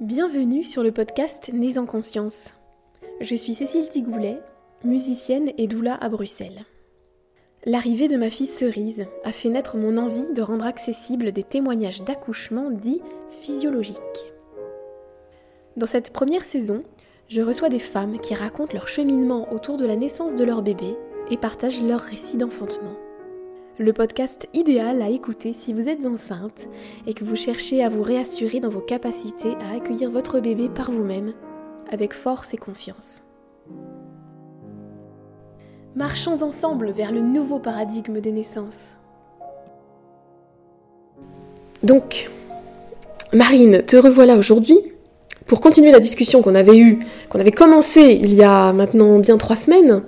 Bienvenue sur le podcast Nés en conscience. Je suis Cécile Tigoulet, musicienne et doula à Bruxelles. L'arrivée de ma fille Cerise a fait naître mon envie de rendre accessibles des témoignages d'accouchement dits physiologiques. Dans cette première saison, je reçois des femmes qui racontent leur cheminement autour de la naissance de leur bébé et partagent leur récit d'enfantement le podcast idéal à écouter si vous êtes enceinte et que vous cherchez à vous réassurer dans vos capacités à accueillir votre bébé par vous-même, avec force et confiance. Marchons ensemble vers le nouveau paradigme des naissances. Donc, Marine, te revoilà aujourd'hui pour continuer la discussion qu'on avait eue, qu'on avait commencé il y a maintenant bien trois semaines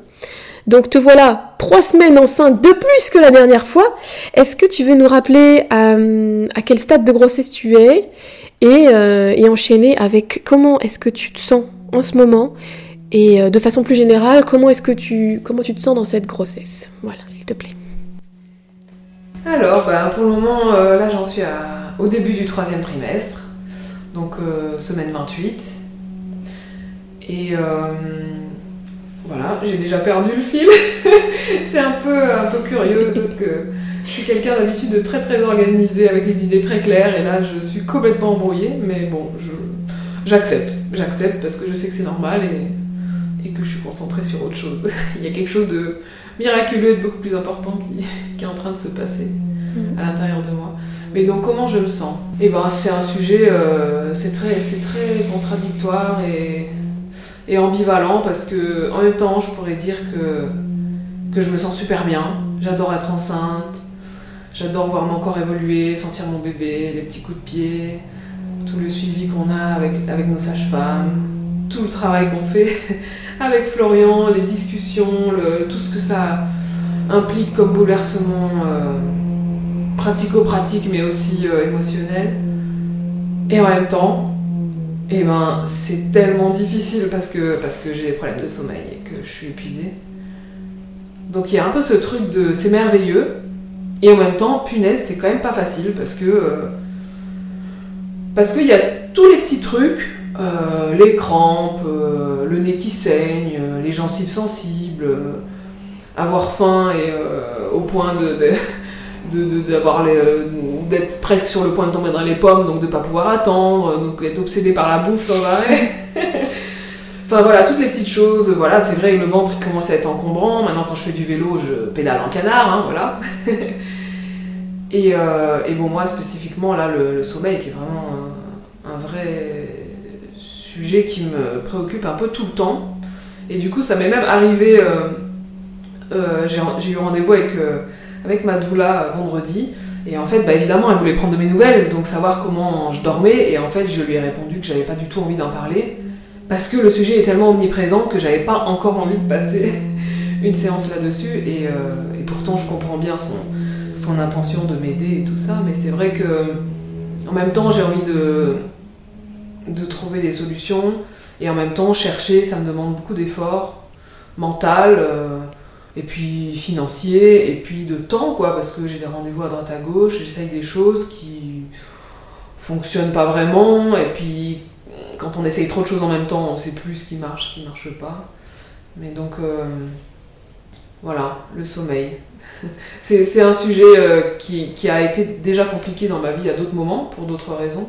donc te voilà trois semaines enceinte de plus que la dernière fois. Est-ce que tu veux nous rappeler euh, à quel stade de grossesse tu es euh, et, enchaîner avec comment est-ce que tu te sens en ce moment et euh, de façon plus générale, comment est-ce que tu, te sens dans cette grossesse? Voilà, s'il te plaît. Alors, bah, pour le moment, là j'en suis au début du troisième trimestre, donc semaine 28. Et voilà, j'ai déjà perdu le fil. c'est un peu, un peu curieux parce que je suis quelqu'un d'habitude de très très organisé avec les idées très claires et là je suis complètement embrouillée, mais bon, j'accepte. J'accepte parce que je sais que c'est normal et, et, que je suis concentrée sur autre chose. Il y a quelque chose de miraculeux et de beaucoup plus important qui, est en train de se passer à l'intérieur de moi. Mais donc comment je me sens? Eh ben c'est un sujet, euh, c'est très, très contradictoire et et ambivalent parce que en même temps je pourrais dire que, que je me sens super bien, j'adore être enceinte, j'adore voir mon corps évoluer, sentir mon bébé, les petits coups de pied, tout le suivi qu'on a avec, avec nos sages-femmes, tout le travail qu'on fait avec Florian, les discussions, tout ce que ça implique comme bouleversement euh, pratico-pratique mais aussi euh, émotionnel. Et en même temps, et eh ben c'est tellement difficile parce que, parce que j'ai des problèmes de sommeil et que je suis épuisée. Donc il y a un peu ce truc de c'est merveilleux et en même temps punaise c'est quand même pas facile parce que euh, parce qu'il y a tous les petits trucs, euh, les crampes, euh, le nez qui saigne, les gencives sensibles, avoir faim et au point de d'avoir d'être presque sur le point de tomber dans les pommes, donc de pas pouvoir attendre, donc être obsédé par la bouffe sans arrêt. enfin voilà, toutes les petites choses. Voilà, c'est vrai que le ventre commence à être encombrant. Maintenant, quand je fais du vélo, je pédale en canard, hein, voilà. et, euh, et, bon, moi spécifiquement, là, le, sommeil qui est vraiment un, vrai sujet qui me préoccupe un peu tout le temps. Et du coup, ça m'est même arrivé. Euh, euh, j'ai eu rendez-vous avec avec ma doula vendredi. Et en fait, bah, évidemment, elle voulait prendre de mes nouvelles, donc savoir comment je dormais. Et en fait, je lui ai répondu que j'avais pas du tout envie d'en parler, parce que le sujet est tellement omniprésent que j'avais pas encore envie de passer une séance là-dessus. Et, euh, et, pourtant, je comprends bien son, son intention de m'aider et tout ça, mais c'est vrai que en même temps, j'ai envie de, de trouver des solutions, et en même temps, chercher, ça me demande beaucoup d'efforts mental. Euh, et puis financier, et puis de temps, quoi, parce que j'ai des rendez-vous à droite à gauche, j'essaye des choses qui fonctionnent pas vraiment, et puis quand on essaye trop de choses en même temps, on sait plus ce qui marche, ce qui marche pas. Mais donc, euh, voilà, le sommeil. c'est un sujet euh, qui, qui, a été déjà compliqué dans ma vie à d'autres moments, pour d'autres raisons.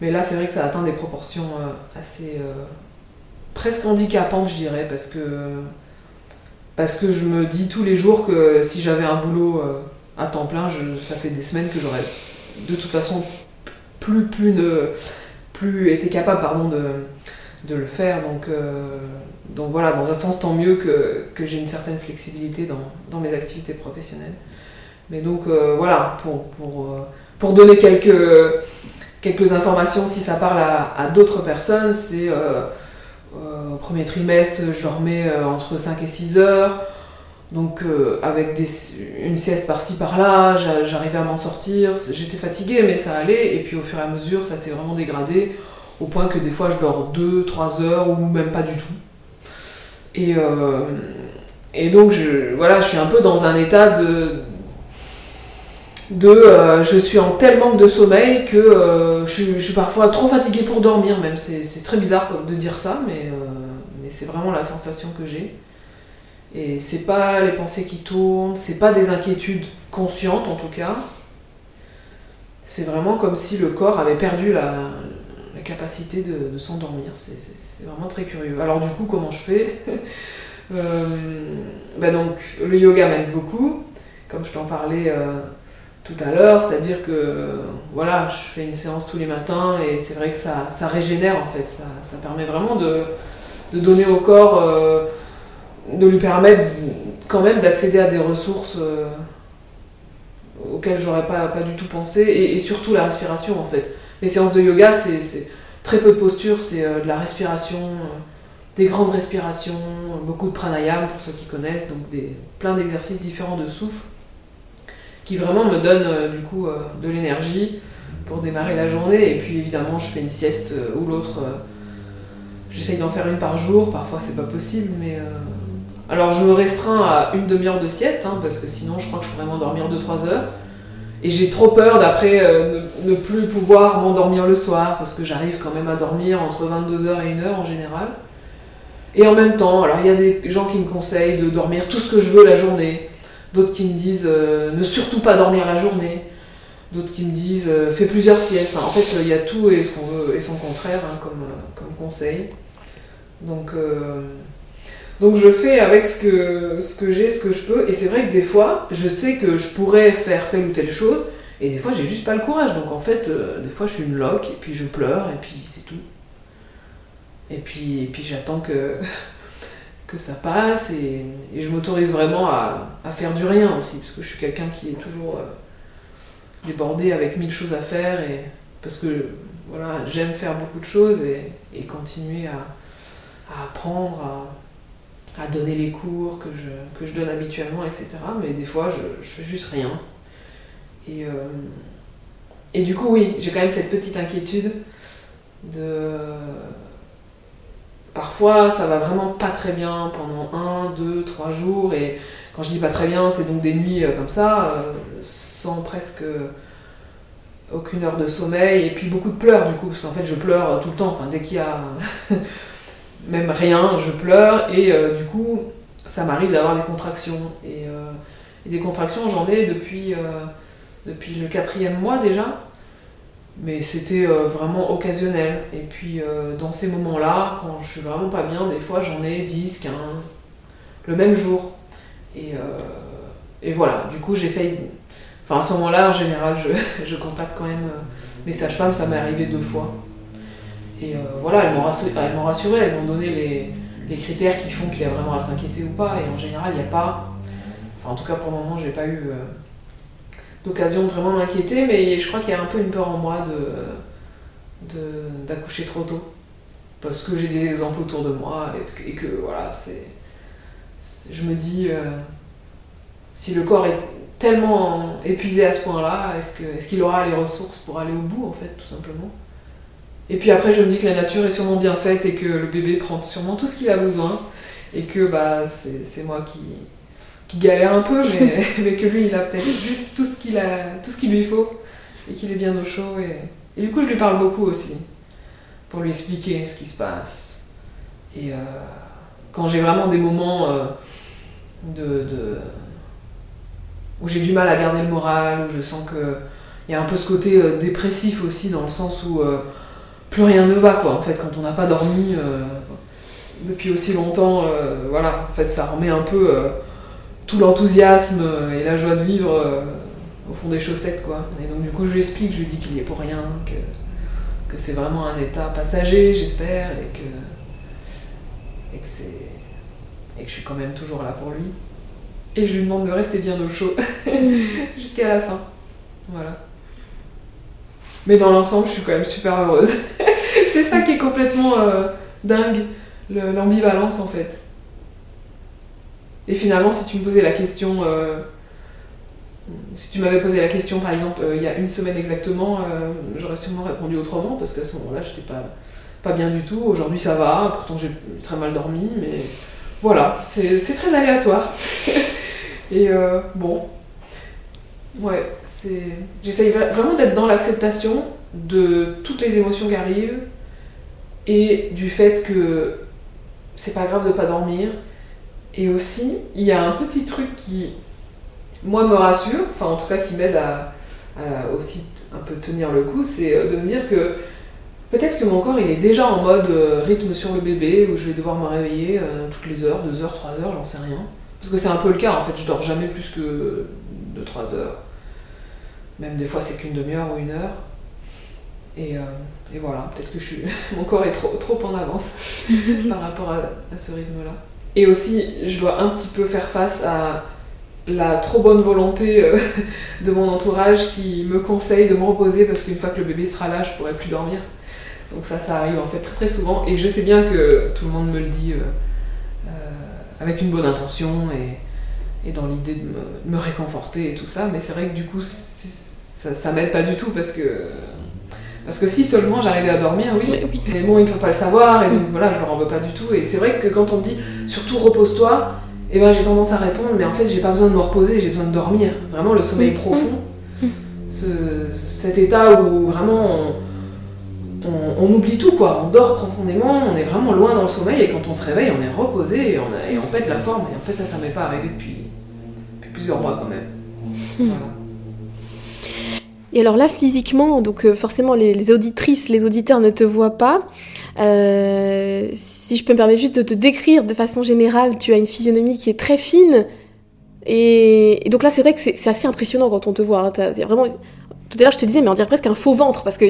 Mais là, c'est vrai que ça atteint des proportions euh, assez presque handicapantes, je dirais, parce que parce que je me dis tous les jours que si j'avais un boulot euh, à temps plein, ça fait des semaines que j'aurais de toute façon plus, plus, plus été capable pardon, de, de le faire. Donc, euh, donc voilà, dans un sens, tant mieux que, que j'ai une certaine flexibilité dans, dans, mes activités professionnelles. Mais donc euh, voilà, pour, pour, pour, donner quelques, quelques informations, si ça parle à, d'autres personnes, c'est au premier trimestre, je dormais euh, entre 5 et 6 heures. Donc euh, avec une sieste par-ci par-là, j'arrivais à m'en sortir. J'étais fatiguée, mais ça allait. Et puis au fur et à mesure, ça s'est vraiment dégradé au point que des fois je dors 2-3 heures ou même pas du tout. Et, et donc je, voilà, je suis un peu dans un état de, de euh, je suis en tel manque de sommeil que euh, je, suis parfois trop fatiguée pour dormir même. C'est très bizarre de dire ça, mais, mais c'est vraiment la sensation que j'ai. Et c'est pas les pensées qui tournent, c'est pas des inquiétudes conscientes en tout cas. C'est vraiment comme si le corps avait perdu la, capacité de, s'endormir. C'est vraiment très curieux. Alors du coup, comment je fais? Euh, bah donc, le yoga m'aide beaucoup, comme je t'en parlais euh, tout à l'heure, c'est-à-dire que voilà, je fais une séance tous les matins et c'est vrai que ça, régénère en fait, ça, permet vraiment de, donner au corps, euh, de lui permettre quand même d'accéder à des ressources auxquelles j'aurais pas, pas du tout pensé et, surtout la respiration en fait. Les séances de yoga, c'est très peu de posture, c'est euh, de la respiration, euh, des grandes respirations, beaucoup de pranayama pour ceux qui connaissent, donc des, plein d'exercices différents de souffle qui vraiment me donnent euh, du coup de l'énergie pour démarrer la journée. Et puis évidemment, je fais une sieste ou l'autre. J'essaye d'en faire une par jour, parfois c'est pas possible, mais. Alors je me restreins à une demi-heure de sieste, hein, parce que sinon je crois que je pourrais m'endormir 2-3 heures. Et j'ai trop peur d'après euh, ne, plus pouvoir m'endormir le soir, parce que j'arrive quand même à dormir entre 22h et 1h en général. Et en même temps, alors il y a des gens qui me conseillent de dormir tout ce que je veux la journée, d'autres qui me disent euh, ne surtout pas dormir la journée, d'autres qui me disent euh, fais plusieurs siestes. en fait, il y a tout et, son contraire hein, comme, comme conseil. Donc donc je fais avec ce que, ce que j'ai, ce que je peux. Et c'est vrai que des fois, je sais que je pourrais faire telle ou telle chose. Et des fois, j'ai juste pas le courage. Donc en fait, euh, des fois, je suis une loque et puis je pleure et puis c'est tout. Et puis, et puis j'attends que, que ça passe et, je m'autorise vraiment à, faire du rien aussi. Parce que je suis quelqu'un qui est toujours euh, débordé avec mille choses à faire. Et, parce que voilà, j'aime faire beaucoup de choses et, continuer à, apprendre, à donner les cours que je, que je donne habituellement, etc. Mais des fois, je, je fais juste rien. Et, euh, et du coup, oui, j'ai quand même cette petite inquiétude de... Parfois, ça va vraiment pas très bien pendant un, deux, trois jours. Et quand je dis pas très bien, c'est donc des nuits euh, comme ça, euh, sans presque aucune heure de sommeil. Et puis beaucoup de pleurs, du coup, parce qu'en fait, je pleure tout le temps. Enfin, dès qu'il y a même rien, je pleure et euh, du coup ça m'arrive d'avoir des contractions. Et, des contractions j'en ai depuis le quatrième mois déjà, mais c'était vraiment occasionnel. Et puis dans ces moments-là, quand je suis vraiment pas bien, des fois j'en ai 10, 15, le même jour. Et, et voilà, du coup j'essaye... Enfin à ce moment-là, en général, je, je contacte quand même mes sages-femmes, ça m'est arrivé deux fois. Et euh, voilà, elles m'ont rassuré, elles m'ont donné les, critères qui font qu'il y a vraiment à s'inquiéter ou pas. Et en général, il n'y a pas. Enfin, en tout cas, pour le moment, j'ai pas eu euh, d'occasion de vraiment m'inquiéter, mais je crois qu'il y a un peu une peur en moi d'accoucher trop tôt. Parce que j'ai des exemples autour de moi et, que voilà, c'est. Je me dis, euh, si le corps est tellement épuisé à ce point-là, est-ce qu'il aura les ressources pour aller au bout, en fait, tout simplement? Et puis après, je me dis que la nature est sûrement bien faite et que le bébé prend sûrement tout ce qu'il a besoin. Et que bah, c'est moi qui, qui galère un peu, mais, mais que lui, il a peut-être juste tout ce qu'il qu'il lui faut et qu'il est bien au chaud. Et, et, du coup, je lui parle beaucoup aussi pour lui expliquer ce qui se passe. Et euh, quand j'ai vraiment des moments euh, de, de, où j'ai du mal à garder le moral, où je sens qu'il y a un peu ce côté euh, dépressif aussi, dans le sens où plus rien ne va quoi en fait quand on n'a pas dormi depuis aussi longtemps voilà en fait ça remet un peu tout l'enthousiasme et la joie de vivre au fond des chaussettes quoi et donc du coup je lui explique je lui dis qu'il y est pour rien que, que c'est vraiment un état passager j'espère et que et que c'est et que je suis quand même toujours là pour lui et je lui demande de rester bien au chaud jusqu'à la fin voilà mais dans l'ensemble, je suis quand même super heureuse. c'est ça qui est complètement euh, dingue, l'ambivalence en fait. Et finalement, si tu me posais la question, euh, si tu m'avais posé la question par exemple euh, il y a une semaine exactement, j'aurais sûrement répondu autrement parce qu'à ce moment-là, j'étais pas, pas bien du tout. Aujourd'hui, ça va, pourtant j'ai très mal dormi, mais voilà, c'est très aléatoire. Et bon, ouais, J'essaye vraiment d'être dans l'acceptation de toutes les émotions qui arrivent et du fait que c'est pas grave de pas dormir. Et aussi, il y a un petit truc qui, moi, me rassure, enfin en tout cas qui m'aide à, aussi un peu tenir le coup, c'est de me dire que peut-être que mon corps il est déjà en mode euh, rythme sur le bébé où je vais devoir me réveiller euh, toutes les heures, 2 heures, 3 heures, j'en sais rien. Parce que c'est un peu le cas en fait, je dors jamais plus que de 3 heures. Même des fois c'est qu'une demi-heure ou une heure. Et, euh, voilà, peut-être que je suis... mon corps est trop, trop en avance par rapport à, ce rythme-là. Et aussi, je dois un petit peu faire face à la trop bonne volonté euh, de mon entourage qui me conseille de me reposer parce qu'une fois que le bébé sera là, je pourrai plus dormir. Donc ça, ça arrive en fait très très souvent. Et je sais bien que tout le monde me le dit euh, avec une bonne intention et, et dans l'idée de me, réconforter et tout ça. Mais c'est vrai que du coup, ça, ça m'aide pas du tout parce que parce que si seulement j'arrivais à dormir, oui. Mais bon, ils ne peuvent pas le savoir, et donc voilà, je leur en veux pas du tout. Et c'est vrai que quand on me dit surtout repose-toi, eh ben, j'ai tendance à répondre, mais en fait, j'ai pas besoin de me reposer, j'ai besoin de dormir. Vraiment, le sommeil profond, cet état où vraiment on, oublie tout, quoi. On dort profondément, on est vraiment loin dans le sommeil, et quand on se réveille, on est reposé et on, et on pète la forme. Et en fait, ça, ça m'est pas arrivé depuis, depuis plusieurs mois quand même. Voilà. Et alors là, physiquement, donc euh, forcément, les, auditrices, les auditeurs ne te voient pas. Euh, si je peux me permettre juste de te décrire de façon générale, tu as une physionomie qui est très fine. Et, donc là, c'est vrai que c'est assez impressionnant quand on te voit. Hein. vraiment, tout à l'heure, je te disais, mais on dirait presque un faux ventre, parce que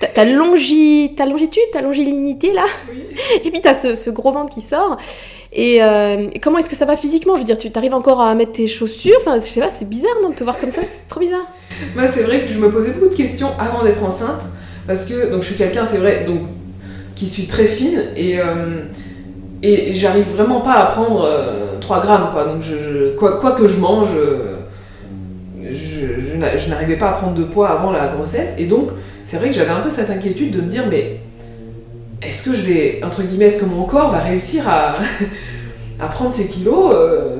t'as longi, ta longitude, ta longilinité, là, et puis t'as ce, ce gros ventre qui sort. Euh, et, comment est-ce que ça va physiquement? Je veux dire, tu arrives encore à mettre tes chaussures? Enfin, je sais pas, c'est bizarre, non, de te voir comme ça, c'est trop bizarre. Moi, c'est vrai que je me posais beaucoup de questions avant d'être enceinte, parce que donc je suis quelqu'un, c'est vrai, donc qui suis très fine et euh, et j'arrive vraiment pas à prendre 3 euh, grammes, quoi. Donc, je, quoi, quoi, que je mange, je, je n'arrivais pas à prendre de poids avant la grossesse, et donc c'est vrai que j'avais un peu cette inquiétude de me dire, mais est-ce que je vais, entre guillemets, est-ce que mon corps va réussir à, à prendre ces kilos euh,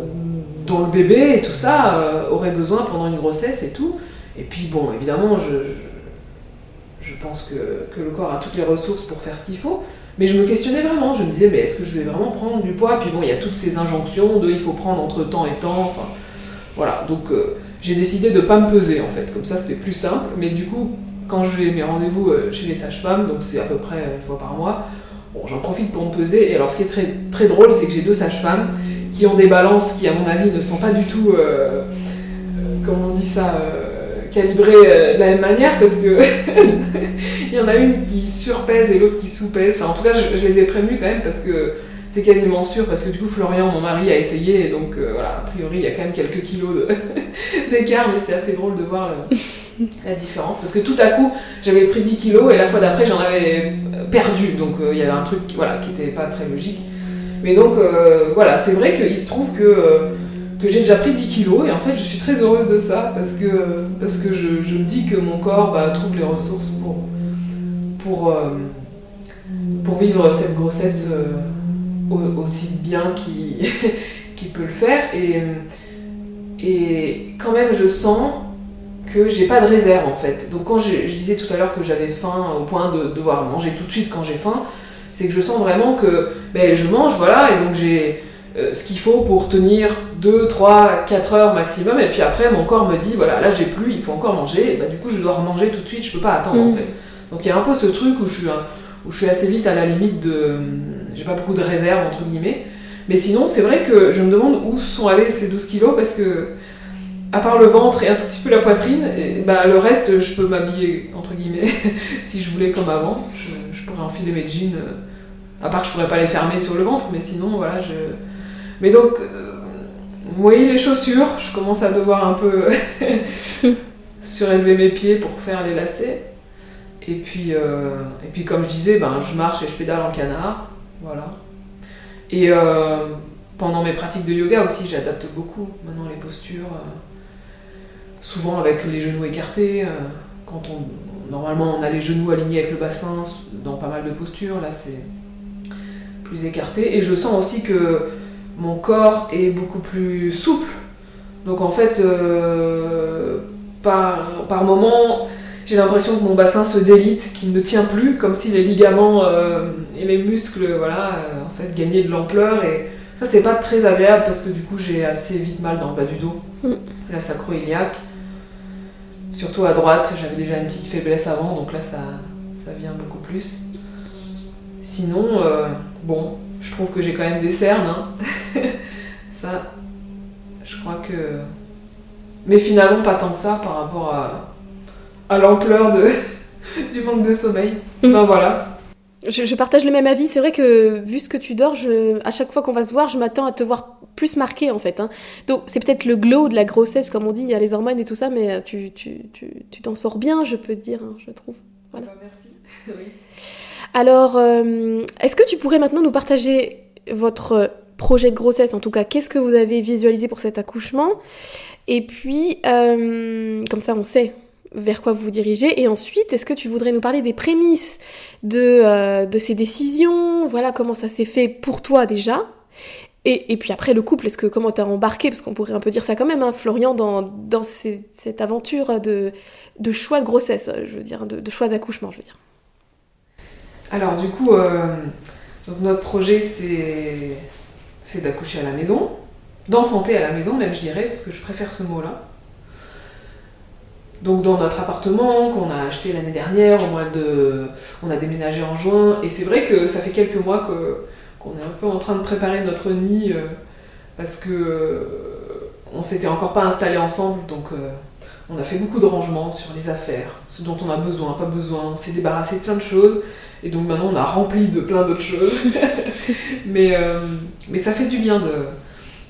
dont le bébé et tout ça euh, aurait besoin pendant une grossesse et tout? Et puis bon, évidemment, je, je, pense que, que, le corps a toutes les ressources pour faire ce qu'il faut. Mais je me questionnais vraiment, je me disais, mais est-ce que je vais vraiment prendre du poids? Puis bon, il y a toutes ces injonctions de il faut prendre entre temps et temps. Enfin, voilà, donc euh, j'ai décidé de ne pas me peser en fait, comme ça c'était plus simple. Mais du coup, quand je vais mes rendez-vous euh, chez les sages-femmes, donc c'est à peu près une fois par mois, j'en profite pour me peser. Et alors, ce qui est très, très drôle, c'est que j'ai deux sages-femmes qui ont des balances qui, à mon avis, ne sont pas du tout, euh, euh, comment on dit ça, calibrées de la même manière, parce que il y en a une qui surpèse et l'autre qui sous-pèse. Enfin, en tout cas, je, les ai prévenus quand même parce que c'est quasiment sûr, parce que du coup, Florian, mon mari, a essayé, et donc voilà, a priori, il y a quand même quelques kilos d'écart, mais c'était assez drôle de voir la différence. Parce que tout à coup, j'avais pris 10 kilos et la fois d'après, j'en avais perdu. Donc euh, il y avait un truc voilà, qui n'était pas très logique. Mais donc euh, voilà, c'est vrai qu'il se trouve que, euh, que j'ai déjà pris 10 kilos et en fait, je suis très heureuse de ça parce que, parce que je, je me dis que mon corps bah, trouve les ressources pour, pour, pour vivre cette grossesse aussi bien qu'il peut le faire. Et, et quand même, je sens que j'ai pas de réserve en fait. Donc quand je, disais tout à l'heure que j'avais faim au point de devoir manger tout de suite quand j'ai faim, c'est que je sens vraiment que ben, je mange, voilà, et donc j'ai euh, ce qu'il faut pour tenir 2, 3, 4 heures maximum, et puis après mon corps me dit, voilà, là j'ai plus, il faut encore manger, et ben, du coup je dois remanger tout de suite, je peux pas attendre en mm. fait. Donc il y a un peu ce truc où je suis, où je suis assez vite à la limite de... J'ai pas beaucoup de réserve entre guillemets, mais sinon c'est vrai que je me demande où sont allés ces 12 kilos parce que à part le ventre et un tout petit peu la poitrine, bah, le reste, je peux m'habiller, entre guillemets, si je voulais comme avant. Je, pourrais enfiler mes jeans, euh, à part que je pourrais pas les fermer sur le ventre, mais sinon, voilà. Je... Mais donc, euh, oui, les chaussures, je commence à devoir un peu surélever mes pieds pour faire les lacets. Et puis, euh, et puis comme je disais, ben, je marche et je pédale en canard. Voilà. Et pendant mes pratiques de yoga aussi, j'adapte beaucoup maintenant les postures souvent avec les genoux écartés. Euh, quand on, normalement on a les genoux alignés avec le bassin dans pas mal de postures, là c'est plus écarté. Et je sens aussi que mon corps est beaucoup plus souple. Donc en fait, euh, par, par moment, j'ai l'impression que mon bassin se délite, qu'il ne tient plus, comme si les ligaments et les muscles, voilà, en fait, gagnaient de l'ampleur. Et ça, c'est pas très agréable parce que du coup, j'ai assez vite mal dans le bas du dos, mm. la sacro-iliaque. Surtout à droite, j'avais déjà une petite faiblesse avant, donc là, ça, ça vient beaucoup plus. Sinon, bon, je trouve que j'ai quand même des cernes. Hein. ça, je crois que. Mais finalement, pas tant que ça par rapport à, à l'ampleur du manque de sommeil. Mm. Enfin voilà. Je, partage le même avis. C'est vrai que vu ce que tu dors, je, à chaque fois qu'on va se voir, je m'attends à te voir plus marqué en fait. Hein. Donc c'est peut-être le glow de la grossesse, comme on dit, il y a les hormones et tout ça, mais euh, tu, tu, tu, t'en sors bien, je peux te dire, hein, je trouve. Voilà. Bah, merci. Alors, euh, est-ce que tu pourrais maintenant nous partager votre projet de grossesse, en tout cas, qu'est-ce que vous avez visualisé pour cet accouchement? Et puis, euh, comme ça, on sait vers quoi vous vous dirigez. Et ensuite, est-ce que tu voudrais nous parler des prémices de, euh, de ces décisions? Voilà, comment ça s'est fait pour toi déjà et, et, puis après, le couple, est-ce que comment t'as embarqué? Parce qu'on pourrait un peu dire ça quand même, hein, Florian, dans, dans cette aventure de, de, choix de grossesse, je veux dire, de, de choix d'accouchement, je veux dire. Alors, du coup, euh, donc notre projet, c'est c'est d'accoucher à la maison, d'enfanter à la maison même je dirais, parce que je préfère ce mot-là. Donc dans notre appartement qu'on a acheté l'année dernière, au mois de... on a déménagé en juin, et c'est vrai que ça fait quelques mois que, qu'on est un peu en train de préparer notre nid, euh, parce que euh, on s'était encore pas installé ensemble, donc euh, on a fait beaucoup de rangements sur les affaires, ce dont on a besoin, pas besoin, on s'est débarrassé de plein de choses, et donc maintenant on a rempli de plein d'autres choses. mais, ça fait du bien de,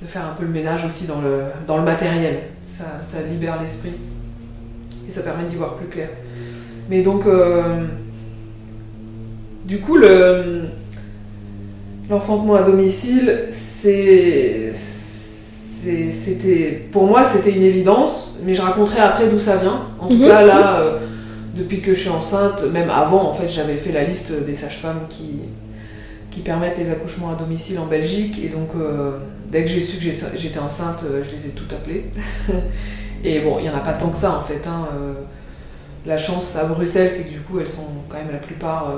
de, faire un peu le ménage aussi dans le, dans le matériel. Ça, ça libère l'esprit. Et ça permet d'y voir plus clair. Mais donc, euh, du coup, le, l'enfantement à domicile, c'est, c'était, pour moi, c'était une évidence, mais je raconterai après d'où ça vient. En tout mhm. cas, là, euh, depuis que je suis enceinte, même avant, en fait, j'avais fait la liste des sages-femmes qui, qui permettent les accouchements à domicile en Belgique. Et donc, euh, dès que j'ai su que j'étais enceinte, je les ai toutes appelées. et bon, il n'y en a pas tant que ça, en fait. Hein, euh. la chance à Bruxelles, c'est que du coup, elles sont quand même la plupart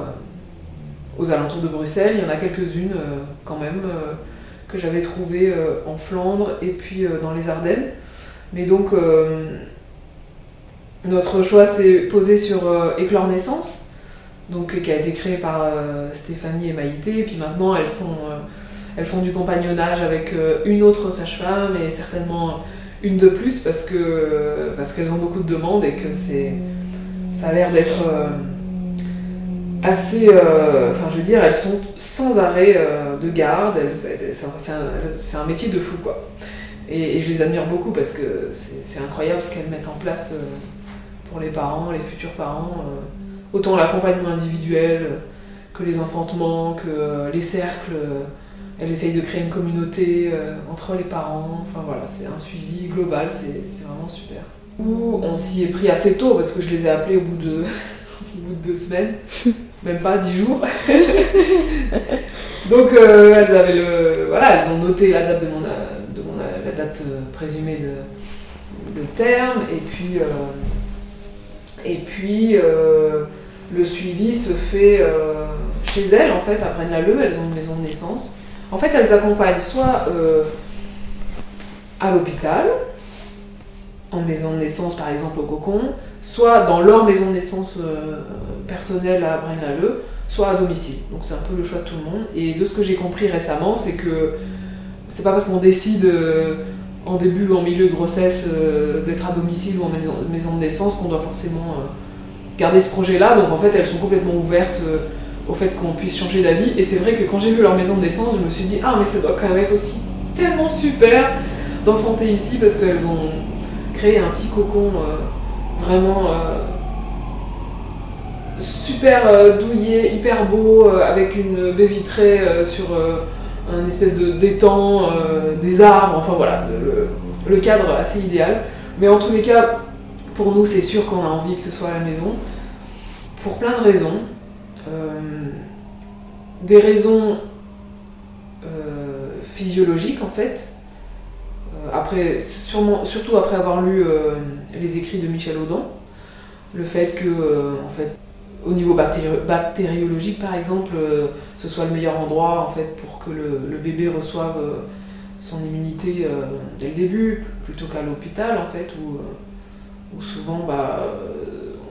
aux alentours de Bruxelles. Il y en a quelques-unes, quand même, que j'avais trouvées en Flandre et puis dans les Ardennes. Mais donc notre choix s'est posé sur euh, Éclore Naissance, donc, qui a été créé par euh, Stéphanie et Maïté. Et puis maintenant, elles, sont, euh, elles font du compagnonnage avec une autre sage-femme et certainement une de plus parce que parce qu'elles ont beaucoup de demandes et que c'est ça a l'air d'être assez enfin je veux dire elles sont sans arrêt de garde c'est un, métier de fou quoi et, je les admire beaucoup parce que c'est incroyable ce qu'elles mettent en place pour les parents, les futurs parents, euh, autant l'accompagnement individuel euh, que les enfantements, que euh, les cercles. Elle essaye de créer une communauté entre les parents. Enfin c'est un suivi global, c'est vraiment super. Ou on s'y est pris assez tôt parce que je les ai appelés au bout de, deux semaines, même pas dix jours. Donc voilà, elles ont noté la date de la date présumée de, de terme et puis euh, le suivi se fait euh, chez elles, en fait, à Braine-l'Alleud, elles ont une maison de naissance. En fait, elles accompagnent soit euh, à l'hôpital, en maison de naissance, par exemple au Cocon, soit dans leur maison de naissance personnelle à Braine-l'Alleud, soit à domicile. Donc c'est un peu le choix de tout le monde. Et de ce que j'ai compris récemment, c'est que c'est pas parce qu'on décide en début ou en milieu de grossesse euh, d'être à domicile ou en maison, de naissance qu'on doit forcément euh, garder ce projet-là. Donc en fait, elles sont complètement ouvertes euh, au fait qu'on puisse changer d'avis. Et c'est vrai que quand j'ai vu leur maison de naissance, je me suis dit, ah mais ça doit quand même être aussi tellement super d'enfanter ici parce qu'elles ont créé un petit cocon vraiment super douillet, hyper beau, avec une baie vitrée sur un espèce de d'étang, euh, des arbres, enfin voilà, le, cadre assez idéal. Mais en tous les cas, pour nous, c'est sûr qu'on a envie que ce soit la maison, pour plein de raisons. Euh, des raisons euh, physiologiques en fait. sûrement, surtout après avoir lu les écrits de Michel Audin, le fait que, au niveau bactériologique, par exemple, ce soit le meilleur endroit en fait, pour que le, bébé reçoive son immunité dès le début, plutôt qu'à l'hôpital, en fait, où, où souvent, bah,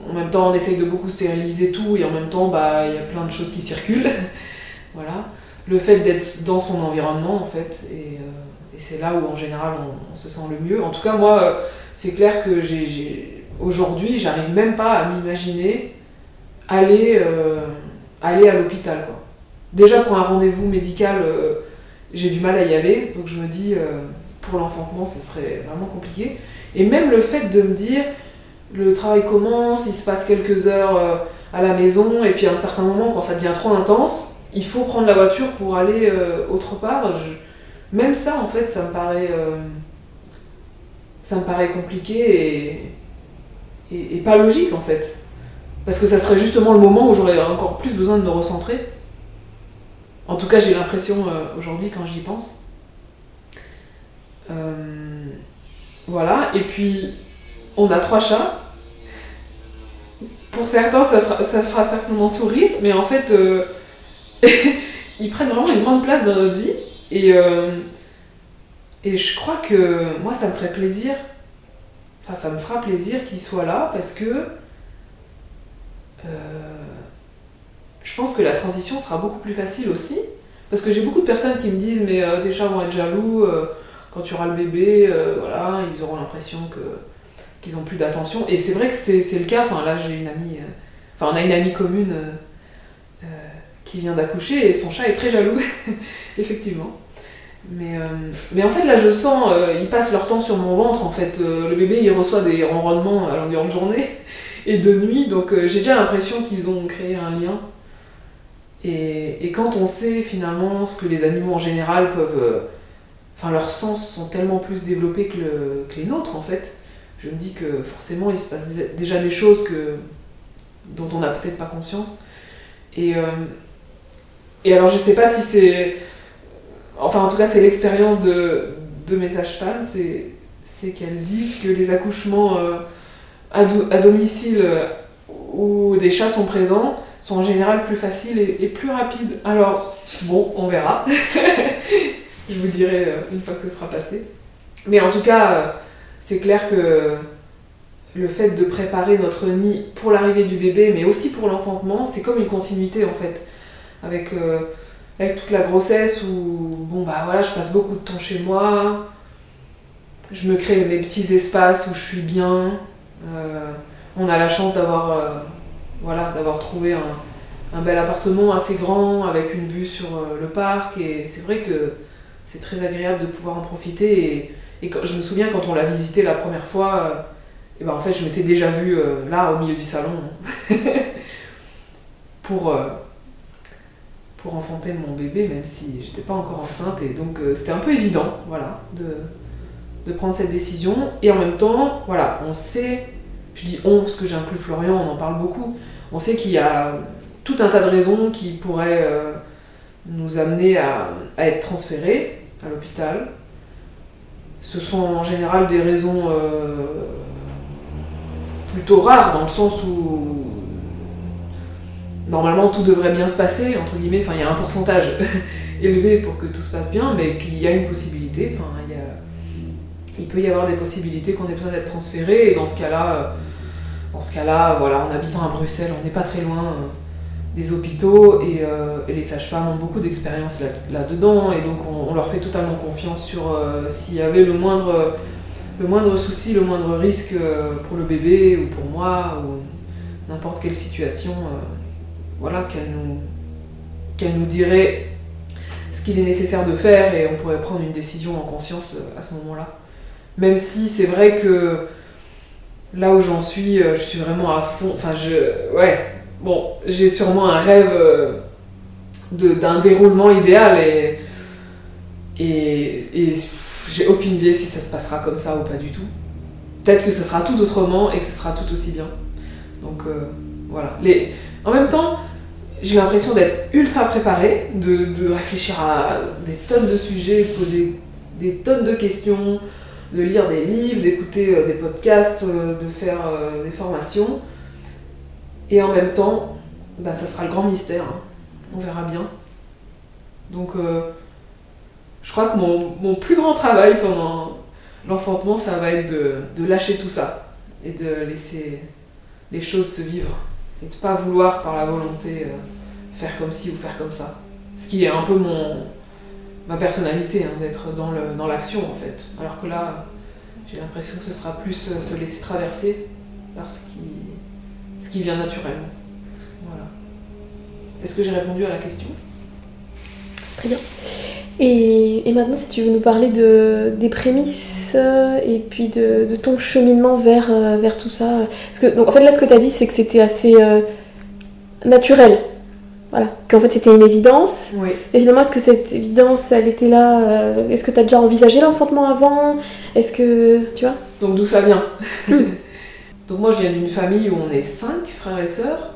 en même temps, on essaye de beaucoup stériliser tout et en même temps, bah, il y a plein de choses qui circulent. voilà. Le fait d'être dans son environnement, en fait, et, euh, c'est là où en général on, se sent le mieux. En tout cas, moi, euh, c'est clair que aujourd'hui, j'arrive même pas à m'imaginer aller, euh, aller à l'hôpital. Déjà, pour un rendez-vous médical, j'ai du mal à y aller, donc je me dis, pour l'enfantement, ce serait vraiment compliqué. Et même le fait de me dire, le travail commence, il se passe quelques heures euh, à la maison, et puis à un certain moment, quand ça devient trop intense, il faut prendre la voiture pour aller euh, autre part. Même ça, en fait, ça me paraît, euh, ça me paraît compliqué et... et, pas logique, en fait. Parce que ça serait justement le moment où j'aurais encore plus besoin de me recentrer. En tout cas, j'ai l'impression aujourd'hui quand j'y pense. voilà, et puis on a trois chats pour certains, ça fera, certainement sourire, mais en fait, euh, ils prennent vraiment une grande place dans notre vie. Et, euh, et je crois que moi, ça me ferait plaisir, enfin, ça me fera plaisir qu'ils soient là parce que euh, je pense que la transition sera beaucoup plus facile aussi. Parce que j'ai beaucoup de personnes qui me disent, mais tes chats vont être jaloux quand tu auras le bébé, voilà, ils auront l'impression que qu'ils ont plus d'attention. Et c'est vrai que c'est le cas. Enfin, là, j'ai une amie. Euh, enfin, on a une amie commune euh, euh, qui vient d'accoucher et son chat est très jaloux, effectivement. Mais, mais en fait, là, je sens, ils passent leur temps sur mon ventre. En fait, le bébé, il reçoit des ronronnements à longueur de journée et de nuit. Donc, j'ai déjà l'impression qu'ils ont créé un lien. Et, et, quand on sait finalement ce que les animaux en général peuvent. Enfin, leurs sens sont tellement plus développés que, que les nôtres, en fait je me dis que forcément il se passe déjà des choses que, dont on n'a peut-être pas conscience. Et, euh, et alors je sais pas si c'est... Enfin en tout cas c'est l'expérience de, de mes sages-femmes, c'est qu'elles disent que les accouchements euh, à, à, domicile euh, où des chats sont présents sont en général plus faciles et plus rapides. Alors bon, on verra. je vous dirai une fois que ce sera passé. Mais en tout cas c'est clair que le fait de préparer notre nid pour l'arrivée du bébé, mais aussi pour l'enfantement, c'est comme une continuité en fait. Avec, euh, avec toute la grossesse où, bon bah voilà, je passe beaucoup de temps chez moi, je me crée mes petits espaces où je suis bien. Euh, on a la chance d'avoir euh, voilà, d'avoir trouvé un, bel appartement assez grand avec une vue sur le parc et c'est vrai que c'est très agréable de pouvoir en profiter et et je me souviens quand on l'a visité la première fois, euh, et ben en fait je m'étais déjà vue euh, là au milieu du salon pour, euh, pour enfanter mon bébé, même si j'étais pas encore enceinte. Et donc c'était un peu évident voilà, de, de prendre cette décision. Et en même temps, voilà, on sait, je dis on parce que j'inclus Florian, on en parle beaucoup, on sait qu'il y a tout un tas de raisons qui pourraient nous amener à, à être transférés à l'hôpital ce sont en général des raisons euh, plutôt rares, dans le sens où normalement tout devrait bien se passer, entre guillemets, enfin il y a un pourcentage élevé pour que tout se passe bien, mais qu'il y a une possibilité, enfin il, il peut y avoir des possibilités qu'on ait besoin d'être transféré, et dans ce cas-là, euh, dans ce cas-là, voilà, en habitant à Bruxelles, on n'est pas très loin euh, des hôpitaux euh, et, les sages-femmes ont beaucoup d'expérience là-dedans et donc on, leur fait totalement confiance sur euh, s'il y avait le moindre, le moindre souci, le moindre risque euh, pour le bébé ou pour moi ou n'importe quelle situation, voilà, qu'elle nous, qu'elle nous dirait ce qu'il est nécessaire de faire et on pourrait prendre une décision en conscience à ce moment-là. Même si c'est vrai que là où j'en suis, je suis vraiment à fond, enfin je, ouais, bon, j'ai sûrement un rêve euh, d'un déroulement idéal et, j'ai aucune idée si ça se passera comme ça ou pas du tout. Peut-être que ce sera tout autrement et que ce sera tout aussi bien. Donc euh, voilà. En même temps, j'ai l'impression d'être ultra préparée, de, réfléchir à des tonnes de sujets, poser des tonnes de questions, de lire des livres, d'écouter des podcasts, de faire des formations. Et en même temps, bah, ça sera le grand mystère. Hein. On verra bien. Donc, je crois que mon, plus grand travail pendant l'enfantement, ça va être de, lâcher tout ça et de laisser les choses se vivre et de pas vouloir par la volonté faire comme ci ou faire comme ça. Ce qui est un peu mon, ma personnalité, hein, d'être dans l'action en fait. Alors que là, j'ai l'impression que ce sera plus euh, se laisser traverser par ce qui, ce qui vient naturellement. Voilà. Est-ce que j'ai répondu à la question? Très bien. Et, maintenant, si tu veux nous parler de, des prémices euh, et puis de, ton cheminement vers, euh, vers tout ça. Parce que, donc, en fait, là, ce que tu as dit, c'est que c'était assez naturel voilà, qu'en fait c'était une évidence. Oui. Évidemment, est-ce que cette évidence, elle était là euh, Est-ce que tu as déjà envisagé l'enfantement avant? Est-ce que. Tu vois? Donc d'où ça vient? Donc moi je viens d'une famille où on est cinq frères et sœurs.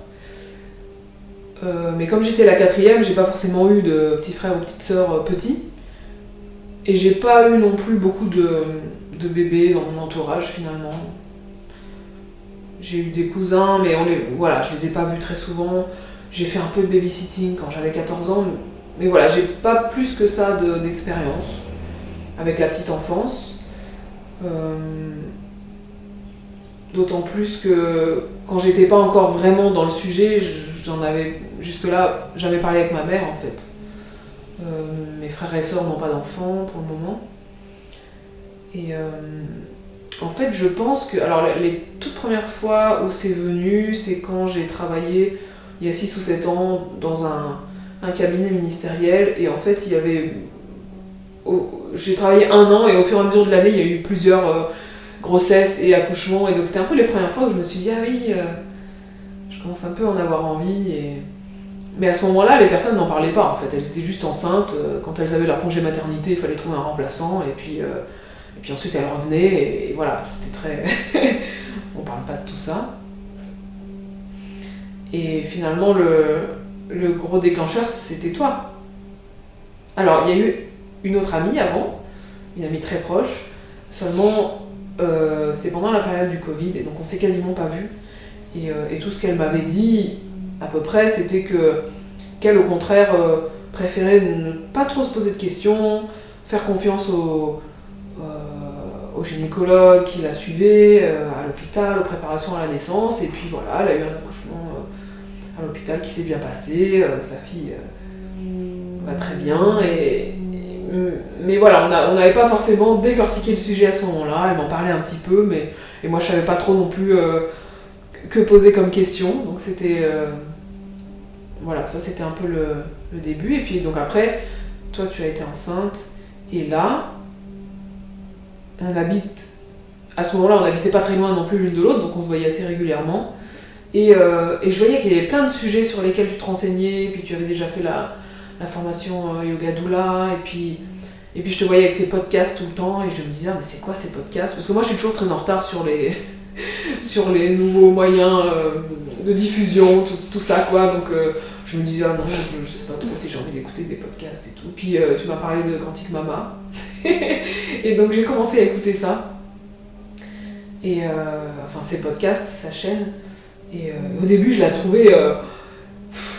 Euh, mais comme j'étais la quatrième, j'ai pas forcément eu de petits frères ou petites sœurs euh, petits. Et j'ai pas eu non plus beaucoup de, de bébés dans mon entourage finalement. J'ai eu des cousins, mais on les, voilà, je les ai pas vus très souvent. J'ai fait un peu de babysitting quand j'avais 14 ans, mais voilà, j'ai pas plus que ça d'expérience avec la petite enfance. Euh, d'autant plus que quand j'étais pas encore vraiment dans le sujet, j'en avais jusque-là, j'avais parlé avec ma mère en fait. Euh, mes frères et sœurs n'ont pas d'enfants pour le moment. Et euh, en fait, je pense que. Alors, les toutes premières fois où c'est venu, c'est quand j'ai travaillé il y a 6 ou 7 ans dans un, cabinet ministériel et en fait il y avait j'ai travaillé un an et au fur et à mesure de l'année il y a eu plusieurs euh, grossesses et accouchements et donc c'était un peu les premières fois où je me suis dit ah oui euh, je commence un peu à en avoir envie et mais à ce moment-là les personnes n'en parlaient pas en fait. Elles étaient juste enceintes. Euh, quand elles avaient leur congé maternité il fallait trouver un remplaçant et puis et puis ensuite elles revenaient et voilà c'était très on parle pas de tout ça. Et finalement, le, gros déclencheur, c'était toi. Alors, il y a eu une autre amie avant, une amie très proche, seulement euh, c'était pendant la période du Covid, et donc on s'est quasiment pas vu. Euh, et, tout ce qu'elle m'avait dit, à peu près, c'était que qu'elle, au contraire, euh, préférait ne pas trop se poser de questions, faire confiance au, au gynécologue qui la suivait, à l'hôpital, aux préparations à la naissance, et puis voilà, elle a eu un accouchement à l'hôpital qui s'est bien passé, euh, sa fille euh, va très bien. Et, mais voilà, on n'avait pas forcément décortiqué le sujet à ce moment-là. Elle m'en parlait un petit peu, mais et moi je savais pas trop non plus euh, que poser comme question. Donc c'était voilà, ça c'était un peu le, début. Et puis donc après, toi tu as été enceinte et là, on habite. À ce moment-là, on n'habitait pas très loin non plus l'une de l'autre, donc on se voyait assez régulièrement. Euh, et, je voyais qu'il y avait plein de sujets sur lesquels tu te renseignais, et puis tu avais déjà fait la, formation euh, Yoga Doula, et puis, et puis je te voyais avec tes podcasts tout le temps, et je me disais, ah, mais c'est quoi ces podcasts? Parce que moi je suis toujours très en retard sur les, sur les nouveaux moyens euh, de diffusion, tout, ça, quoi. Donc je me disais, ah non, je, sais pas trop si j'ai envie d'écouter des podcasts et tout. Puis tu m'as parlé de Quantique Mama, et donc j'ai commencé à écouter ça. Et enfin, ces podcasts, sa chaîne. Et euh, au début, je la trouvais, euh,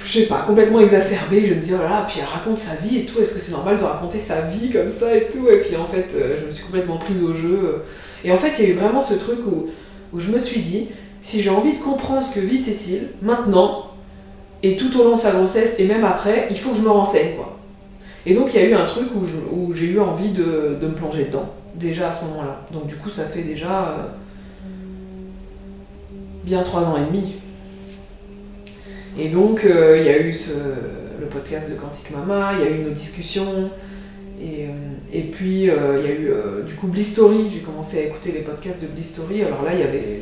je sais pas, complètement exacerbée. Je me disais, oh là puis elle raconte sa vie et tout. Est-ce que c'est normal de raconter sa vie comme ça et tout Et puis en fait, euh, je me suis complètement prise au jeu. Et en fait, il y a eu vraiment ce truc où, je me suis dit, si j'ai envie de comprendre ce que vit Cécile, maintenant, et tout au long de sa grossesse, et même après, il faut que je me renseigne, quoi. Et donc, il y a eu un truc où j'ai eu envie de, de, me plonger dedans, déjà à ce moment-là. Donc, du coup, ça fait déjà bien trois ans et demi. Et donc, euh, il y a eu le podcast de Quantique Mama, il y a eu nos discussions, et, euh, puis euh, il y a eu du coup Blistory, j'ai commencé à écouter les podcasts de Blistory, alors là, il y avait.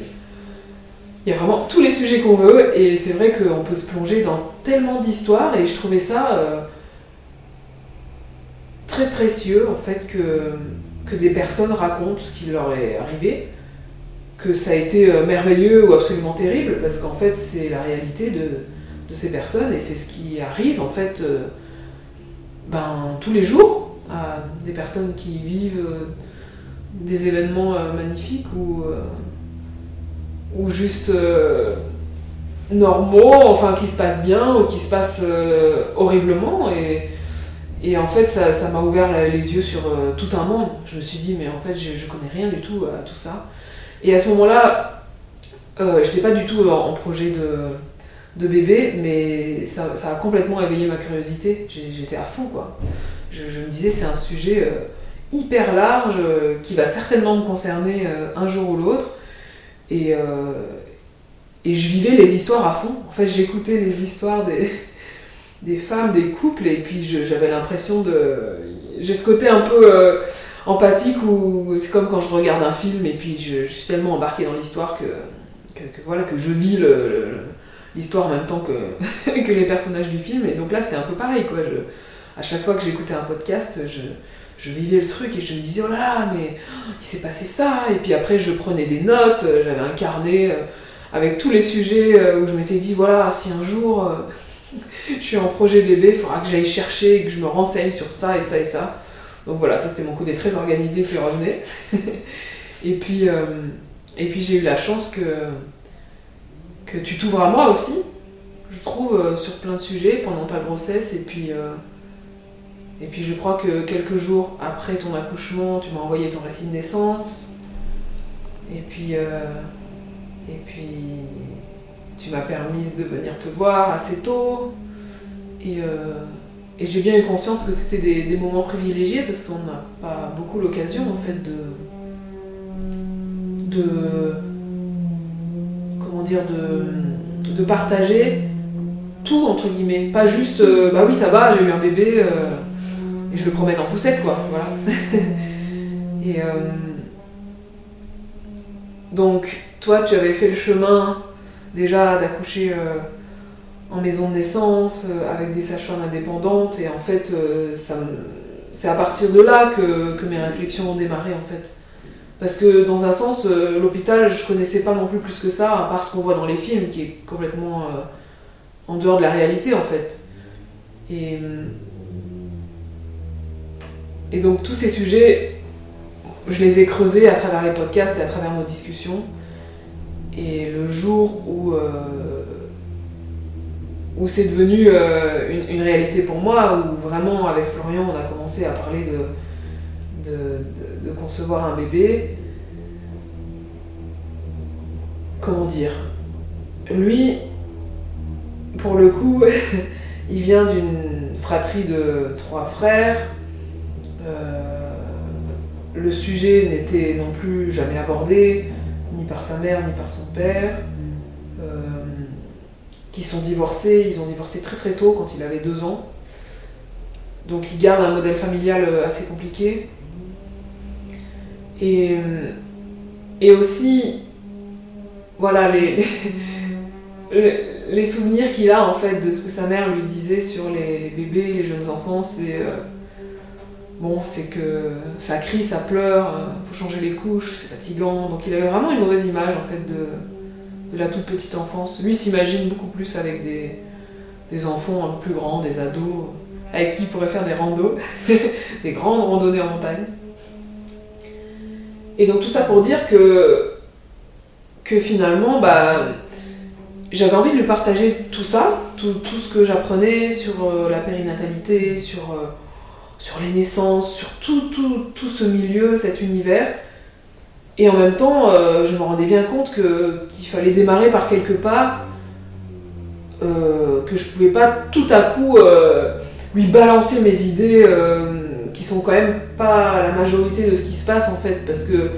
Y a vraiment tous les sujets qu'on veut, et c'est vrai qu'on peut se plonger dans tellement d'histoires, et je trouvais ça très précieux, en fait, que, que des personnes racontent ce qui leur est arrivé que ça a été merveilleux ou absolument terrible, parce qu'en fait, c'est la réalité de, ces personnes et c'est ce qui arrive en fait euh, ben, tous les jours à des personnes qui vivent des événements magnifiques ou, ou juste normaux, enfin qui se passent bien ou qui se passent horriblement. Et, en fait, ça, m'a ouvert les yeux sur tout un monde. Je me suis dit, mais en fait, je, je connais rien du tout à tout ça. Et à ce moment-là, euh, je n'étais pas du tout en, projet de, de, bébé, mais ça, a complètement éveillé ma curiosité. J'étais à fond, quoi. Je, me disais, c'est un sujet euh, hyper large euh, qui va certainement me concerner un jour ou l'autre. Et, et je vivais les histoires à fond. En fait, j'écoutais les histoires des, des femmes, des couples, et puis j'avais l'impression de. J'ai ce côté un peu empathique où c'est comme quand je regarde un film et puis je, suis tellement embarquée dans l'histoire que que, voilà, que je vis l'histoire en même temps que, que les personnages du film. Et donc là, c'était un peu pareil. Quoi. Je, à chaque fois que j'écoutais un podcast, je, je, vivais le truc et je me disais, oh là là, mais il s'est passé ça. Et puis après, je prenais des notes, j'avais un carnet euh, avec tous les sujets euh, où je m'étais dit, voilà, si un jour euh, je suis en projet bébé, il faudra que j'aille chercher et que je me renseigne sur ça et ça et ça. Donc voilà, ça c'était mon côté très organisé qui revenait. et puis. Et puis j'ai eu la chance que, que tu t'ouvres à moi aussi, je trouve, euh, sur plein de sujets pendant ta grossesse. Et puis, euh, et puis je crois que quelques jours après ton accouchement, tu m'as envoyé ton récit de naissance. Et puis, euh, et puis tu m'as permis de venir te voir assez tôt. Et, et j'ai bien eu conscience que c'était des, des moments privilégiés parce qu'on n'a pas beaucoup l'occasion en fait de de de, partager tout entre guillemets. Pas juste euh, bah oui ça va j'ai eu un bébé euh, et je le promène en poussette quoi voilà. Et euh, donc toi tu avais fait le chemin déjà d'accoucher en maison de naissance avec des sages-femmes indépendantes et en fait c'est à partir de là que mes réflexions ont démarré en fait parce que dans un sens, euh, l'hôpital, je connaissais pas non plus plus que ça, à part ce qu'on voit dans les films, qui est complètement euh, en dehors de la réalité en fait. Et, euh, et donc tous ces sujets, je les ai creusés à travers les podcasts et à travers nos discussions. Et le jour où, où c'est devenu une, une, réalité pour moi, où vraiment avec Florian on a commencé à parler de, de de concevoir un bébé, comment dire, lui, pour le coup, il vient d'une fratrie de trois frères. Euh, le sujet n'était non plus jamais abordé, ni par sa mère, ni par son père. Euh, qui sont divorcés, ils ont divorcé très très tôt, quand il avait deux ans. Donc il garde un modèle familial assez compliqué. Et, et aussi, voilà, les, souvenirs qu'il a en fait de ce que sa mère lui disait sur les, bébés, les jeunes enfants, c'est. Euh, bon, c'est que ça crie, ça pleure, il faut changer les couches, c'est fatigant. Donc il avait vraiment une mauvaise image en fait de, la toute petite enfance. Lui s'imagine beaucoup plus avec des, des enfants un peu plus grands, des ados, avec qui il pourrait faire des randos, des grandes randonnées en montagne. Et donc tout ça pour dire que, finalement, bah, j'avais envie de lui partager tout ça, tout, ce que j'apprenais sur euh, la périnatalité, sur, euh, sur les naissances, sur tout, tout, tout, ce milieu, cet univers. Et en même temps, euh, je me rendais bien compte qu'il fallait démarrer par quelque part, que je pouvais pas tout à coup lui balancer mes idées qui sont quand même pas la majorité de ce qui se passe en fait, parce que,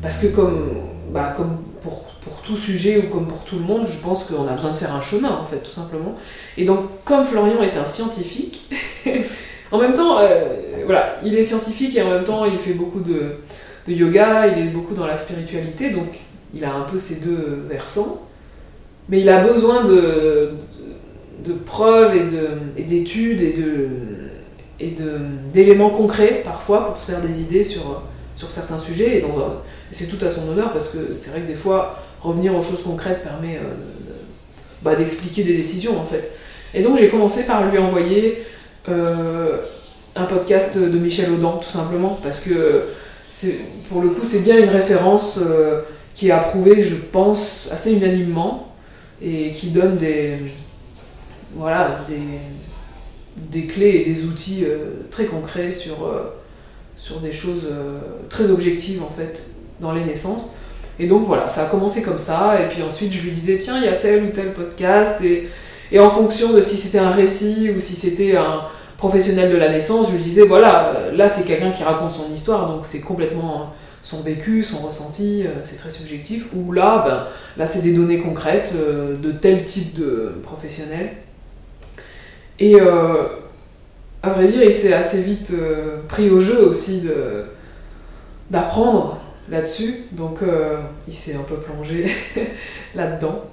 parce que comme, bah, comme pour, pour tout sujet ou comme pour tout le monde, je pense qu'on a besoin de faire un chemin en fait, tout simplement. Et donc, comme Florian est un scientifique, en même temps, euh, voilà, il est scientifique et en même temps, il fait beaucoup de, de yoga, il est beaucoup dans la spiritualité, donc il a un peu ces deux versants, mais il a besoin de, de preuves et d'études et de et d'éléments concrets parfois pour se faire des idées sur, sur certains sujets. Et, c'est tout à son honneur parce que c'est vrai que des fois, revenir aux choses concrètes permet euh, bah, d'expliquer des décisions en fait. Et donc j'ai commencé par lui envoyer euh, un podcast de Michel Audin tout simplement parce que pour le coup, c'est bien une référence qui est approuvée, je pense, assez unanimement et qui donne des, voilà, des, des clés et des outils très concrets sur, sur des choses très objectives en fait dans les naissances. Et donc voilà, ça a commencé comme ça, et puis ensuite je lui disais, tiens, il y a tel ou tel podcast, et, et en fonction de si c'était un récit ou si c'était un professionnel de la naissance, je lui disais, voilà, là c'est quelqu'un qui raconte son histoire, donc c'est complètement son vécu, son ressenti, euh, c'est très subjectif, ou là, ben, là c'est des données concrètes euh, de tel type de professionnel. Et euh, à vrai dire, il s'est assez vite pris au jeu aussi d'apprendre là-dessus, donc euh, il s'est un peu plongé là-dedans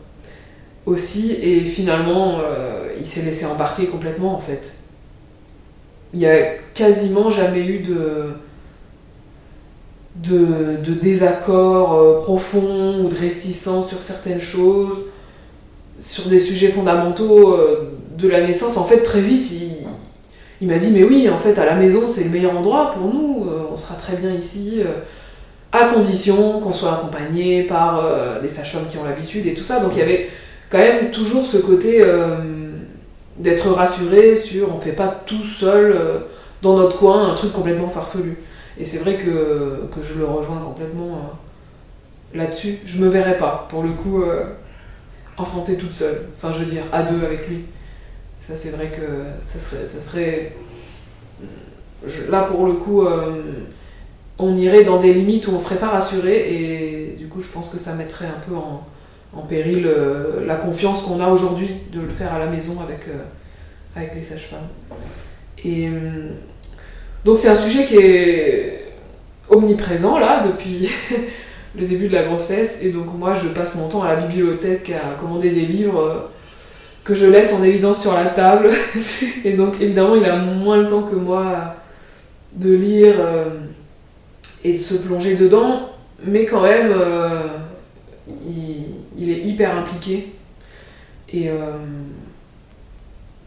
aussi, et finalement euh, il s'est laissé embarquer complètement en fait. Il n'y a quasiment jamais eu de, de, de désaccord euh, profond ou de réticence sur certaines choses, sur des sujets fondamentaux de la naissance. En fait, très vite, il, m'a dit Mais oui, en fait, à la maison, c'est le meilleur endroit pour nous, on sera très bien ici à condition qu'on soit accompagné par euh, des sages-femmes qui ont l'habitude et tout ça. Donc il y avait quand même toujours ce côté euh, d'être rassuré sur on fait pas tout seul euh, dans notre coin un truc complètement farfelu. Et c'est vrai que, je le rejoins complètement là-dessus. Je me verrais pas, pour le coup, enfanter toute seule. Enfin, je veux dire, à deux avec lui. Ça, c'est vrai que ça serait. Ça serait là, pour le coup on irait dans des limites où on serait pas rassuré et du coup je pense que ça mettrait un peu en, péril euh, la confiance qu'on a aujourd'hui de le faire à la maison avec, euh, avec les sages-femmes. Et euh, donc c'est un sujet qui est omniprésent là depuis le début de la grossesse et donc moi je passe mon temps à la bibliothèque à commander des livres que je laisse en évidence sur la table et donc évidemment il a moins le temps que moi de lire et de se plonger dedans, mais quand même, euh, il, est hyper impliqué. Et, euh,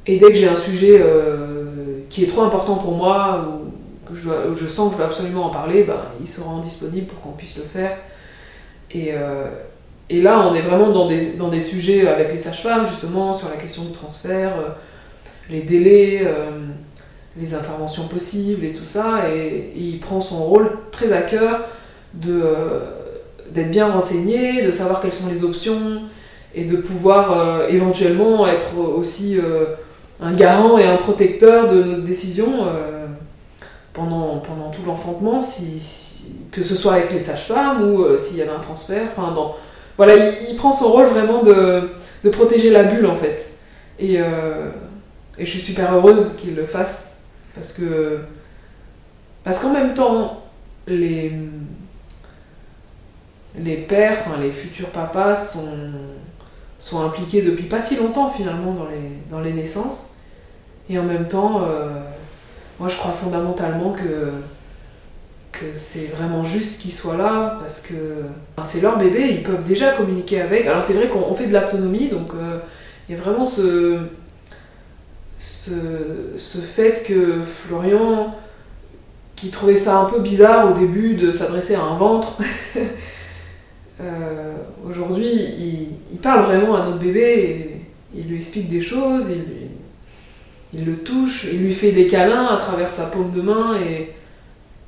et dès que j'ai un sujet euh, qui est trop important pour moi, ou que je, je sens que je dois absolument en parler, ben, il se rend disponible pour qu'on puisse le faire. Et, et, là, on est vraiment dans des, dans des sujets avec les sages-femmes, justement, sur la question du transfert, les délais les interventions possibles et tout ça, et, il prend son rôle très à cœur de, euh, d'être bien renseigné, de savoir quelles sont les options, et de pouvoir euh, éventuellement être aussi euh, un garant et un protecteur de nos décisions pendant, pendant tout l'enfantement, si, que ce soit avec les sages-femmes ou s'il y avait un transfert. Enfin, dans, voilà, il, prend son rôle vraiment de, protéger la bulle en fait. Et, et je suis super heureuse qu'il le fasse parce que. Parce qu'en même temps, les. Pères, enfin les futurs papas sont, impliqués depuis pas si longtemps finalement dans les, dans les naissances. Et en même temps, euh, moi je crois fondamentalement que, c'est vraiment juste qu'ils soient là parce que c'est leur bébé, ils peuvent déjà communiquer avec. Alors c'est vrai qu'on fait de l'autonomie, donc euh, il y a vraiment ce, fait que Florian, qui trouvait ça un peu bizarre au début de s'adresser à un ventre, euh, aujourd'hui il, parle vraiment à notre bébé il lui explique des choses, il, le touche, il lui fait des câlins à travers sa paume de main et,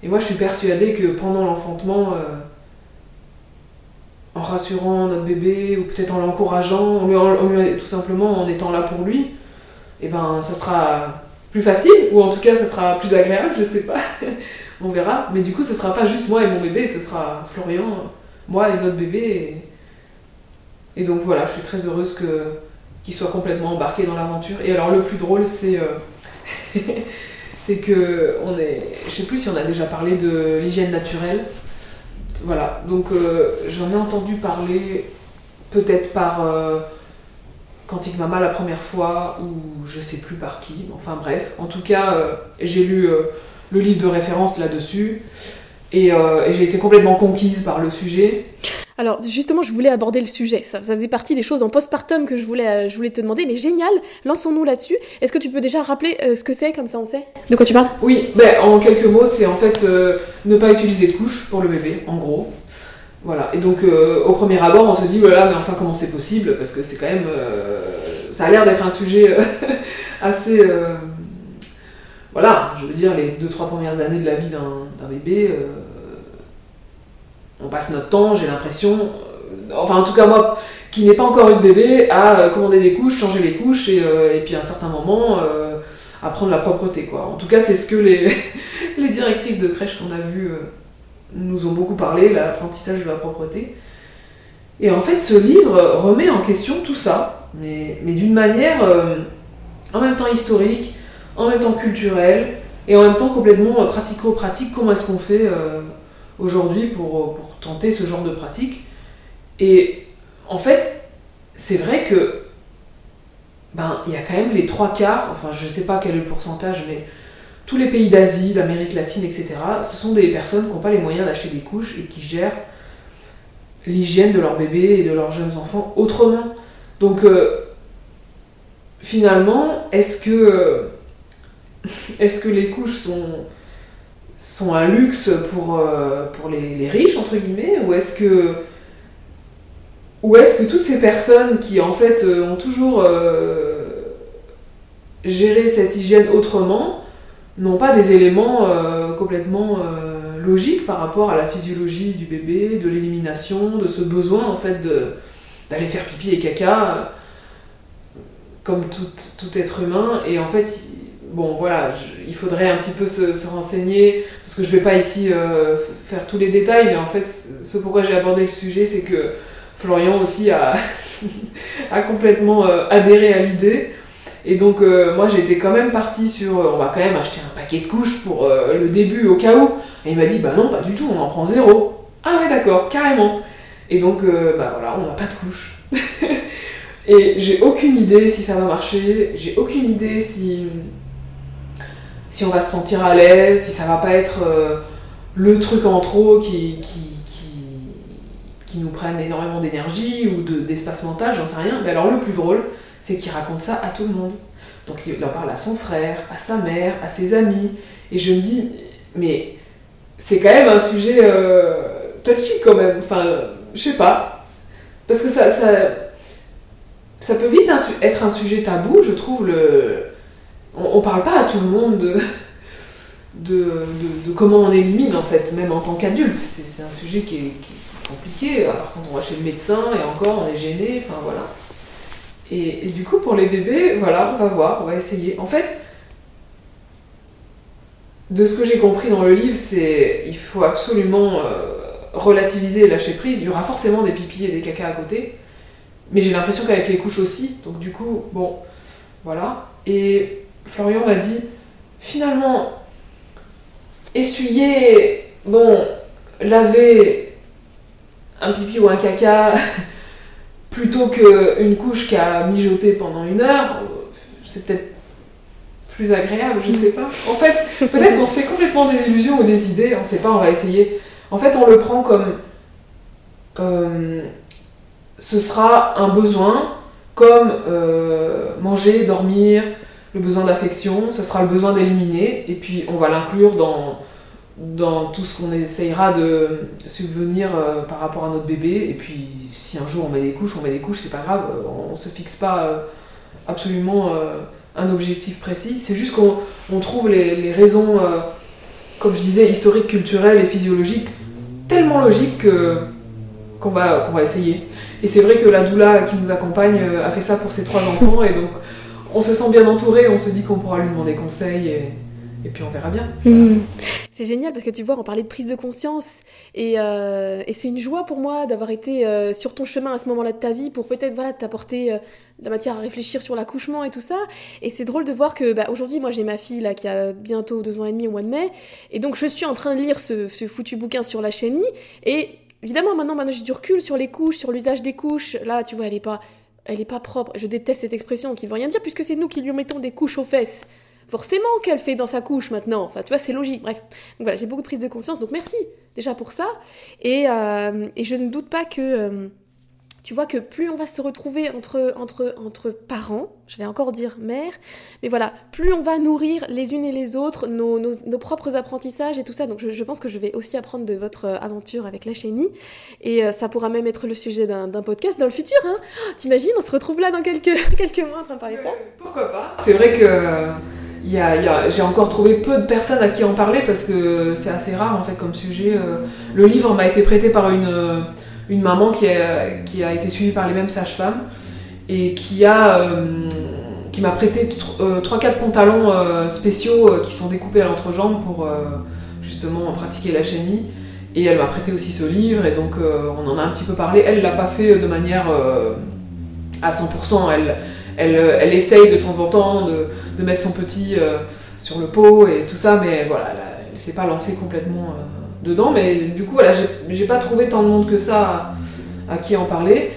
moi je suis persuadée que pendant l'enfantement, euh, en rassurant notre bébé ou peut-être en l'encourageant, tout simplement en étant là pour lui, et eh ben ça sera plus facile, ou en tout cas ça sera plus agréable, je sais pas, on verra. Mais du coup ce sera pas juste moi et mon bébé, ce sera Florian, moi et notre bébé. Et, donc voilà, je suis très heureuse qu'il soit complètement embarqué dans l'aventure. Et alors le plus drôle c'est euh, c'est que on est, je sais plus si on a déjà parlé de l'hygiène naturelle. Voilà, donc euh, j'en ai entendu parler peut-être par euh, Quantique Mama la première fois, ou je sais plus par qui, enfin bref. En tout cas, euh, j'ai lu le livre de référence là-dessus, et j'ai été complètement conquise par le sujet. Alors justement, je voulais aborder le sujet. Ça, faisait partie des choses en postpartum que je voulais, euh, je voulais te demander. Mais génial, lançons-nous là-dessus. Est-ce que tu peux déjà rappeler euh, ce que c'est, comme ça on sait? De quoi tu parles? Oui, ben, en quelques mots, c'est en fait euh, ne pas utiliser de couche pour le bébé, en gros. Voilà. Et donc au premier abord, on se dit voilà, mais enfin comment c'est possible? Parce que c'est quand même, ça a l'air d'être un sujet assez voilà, je veux dire, les deux, trois premières années de la vie d'un bébé, on passe notre temps, j'ai l'impression, euh, enfin en tout cas moi, qui n'ai pas encore eu de bébé, à euh, commander des couches, changer les couches et, euh, puis à un certain moment à prendre la propreté quoi. En tout cas c'est ce que les, les directrices de crèche qu'on a vues nous ont beaucoup parlé, l'apprentissage de la propreté. Et en fait ce livre remet en question tout ça, mais, mais d'une manière en même temps historique, en même temps culturelle et en même temps complètement pratico-pratique, comment est-ce qu'on fait aujourd'hui pour, pour, tenter ce genre de pratique. Et en fait, c'est vrai que ben il y a quand même les trois quarts, enfin je sais pas quel est le pourcentage, mais tous les pays d'Asie, d'Amérique latine, etc., ce sont des personnes qui n'ont pas les moyens d'acheter des couches et qui gèrent l'hygiène de leurs bébés et de leurs jeunes enfants autrement. Donc euh, finalement, est-ce que, est-ce que les couches sont sont un luxe pour, euh, les, riches, entre guillemets, ou est-ce que, est-ce que toutes ces personnes qui, en fait, euh, ont toujours euh, géré cette hygiène autrement, n'ont pas des éléments complètement logiques par rapport à la physiologie du bébé, de l'élimination, de ce besoin, en fait, d'aller faire pipi et caca, comme tout, tout être humain, et en fait, bon voilà, il faudrait un petit peu se, renseigner, parce que je vais pas ici euh, faire tous les détails, mais en fait, ce pourquoi j'ai abordé le sujet, c'est que Florian aussi a, complètement euh, adhéré à l'idée. Et donc, euh, moi, j'étais quand même partie sur on va quand même acheter un paquet de couches pour le début au cas où. Et il m'a dit bah non, pas du tout, on en prend zéro. Ah ouais, d'accord, carrément. Et donc, bah voilà, on n'a pas de couches. Et j'ai aucune idée si ça va marcher, j'ai aucune idée si si on va se sentir à l'aise, si ça va pas être euh, le truc en trop qui, qui, qui, nous prenne énormément d'énergie ou d'espace mental, j'en sais rien. Mais alors le plus drôle, c'est qu'il raconte ça à tout le monde. Donc il en parle à son frère, à sa mère, à ses amis. Et je me dis, mais c'est quand même un sujet euh, touchy quand même. Enfin, je sais pas. Parce que ça, ça, ça peut vite être un sujet tabou, je trouve, le, on, parle pas à tout le monde de, comment on élimine en fait, même en tant qu'adulte. C'est un sujet qui est, compliqué. Alors quand on va chez le médecin et encore on est gêné, enfin voilà. Et, du coup pour les bébés, voilà, on va voir, on va essayer. En fait, de ce que j'ai compris dans le livre, c'est il faut absolument euh, relativiser et lâcher prise. Il y aura forcément des pipis et des caca à côté. Mais j'ai l'impression qu'avec les couches aussi. Donc du coup, bon, voilà. Et Florian m'a dit finalement, essuyer, bon, laver un pipi ou un caca plutôt qu'une couche qui a mijoté pendant une heure, c'est peut-être plus agréable, je sais pas. En fait, peut-être qu'on se fait complètement des illusions ou des idées, on sait pas, on va essayer. En fait, on le prend comme euh, ce sera un besoin, comme euh, manger, dormir, le besoin d'affection, ce sera le besoin d'éliminer, et puis on va l'inclure dans, dans tout ce qu'on essayera de subvenir euh, par rapport à notre bébé. Et puis si un jour on met des couches, on met des couches, c'est pas grave, on, se fixe pas euh, absolument euh, un objectif précis, c'est juste qu'on trouve les, raisons, comme je disais, historiques, culturelles et physiologiques, tellement logiques qu'on va, qu'on va essayer. Et c'est vrai que la doula qui nous accompagne a fait ça pour ses trois enfants, et donc on se sent bien entouré, on se dit qu'on pourra lui demander conseil et, puis on verra bien. Hmm. C'est génial parce que tu vois, on parlait de prise de conscience euh, et, c'est une joie pour moi d'avoir été euh, sur ton chemin à ce moment-là de ta vie pour peut-être voilà, t'apporter euh, de la matière à réfléchir sur l'accouchement et tout ça. Et c'est drôle de voir que bah, aujourd'hui, moi j'ai ma fille là qui a bientôt deux ans et demi au mois de mai et donc je suis en train de lire ce, foutu bouquin sur la chenille et évidemment maintenant, maintenant j'ai du recul sur les couches, sur l'usage des couches. Là, tu vois, elle est pas elle est pas propre. Je déteste cette expression qui veut rien dire puisque c'est nous qui lui mettons des couches aux fesses. forcément qu'elle fait dans sa couche maintenant. Enfin, tu vois, c'est logique. Bref, donc voilà, j'ai beaucoup de prise de conscience. Donc merci déjà pour ça. Et, euh, et je ne doute pas que euh, tu vois que plus on va se retrouver entre, entre, entre parents, je vais encore dire mère, mais voilà, plus on va nourrir les unes et les autres nos, nos, propres apprentissages et tout ça. Donc je, pense que je vais aussi apprendre de votre euh, aventure avec la chénie. Et euh, ça pourra même être le sujet d'un podcast dans le futur. Hein T'imagines, on se retrouve là dans quelques, quelques mois en train de parler de ça Pourquoi pas C'est vrai que... j'ai encore trouvé peu de personnes à qui en parler parce que c'est assez rare en fait comme sujet. Euh. Le livre m'a été prêté par une, une maman qui a, qui a été suivie par les mêmes sages-femmes et qui euh, m'a prêté 3-4 euh, pantalons euh, spéciaux qui sont découpés à l'entrejambe pour justement pratiquer la chenille. Et elle m'a prêté aussi ce livre et donc on en a un petit peu parlé. Elle l'a pas fait de manière à 100%. Elle, elle, essaye de temps en temps de, de mettre son petit sur le pot et tout ça, mais voilà, elle, ne s'est pas lancée complètement dedans, mais du coup, voilà, j'ai pas trouvé tant de monde que ça à, qui en parler.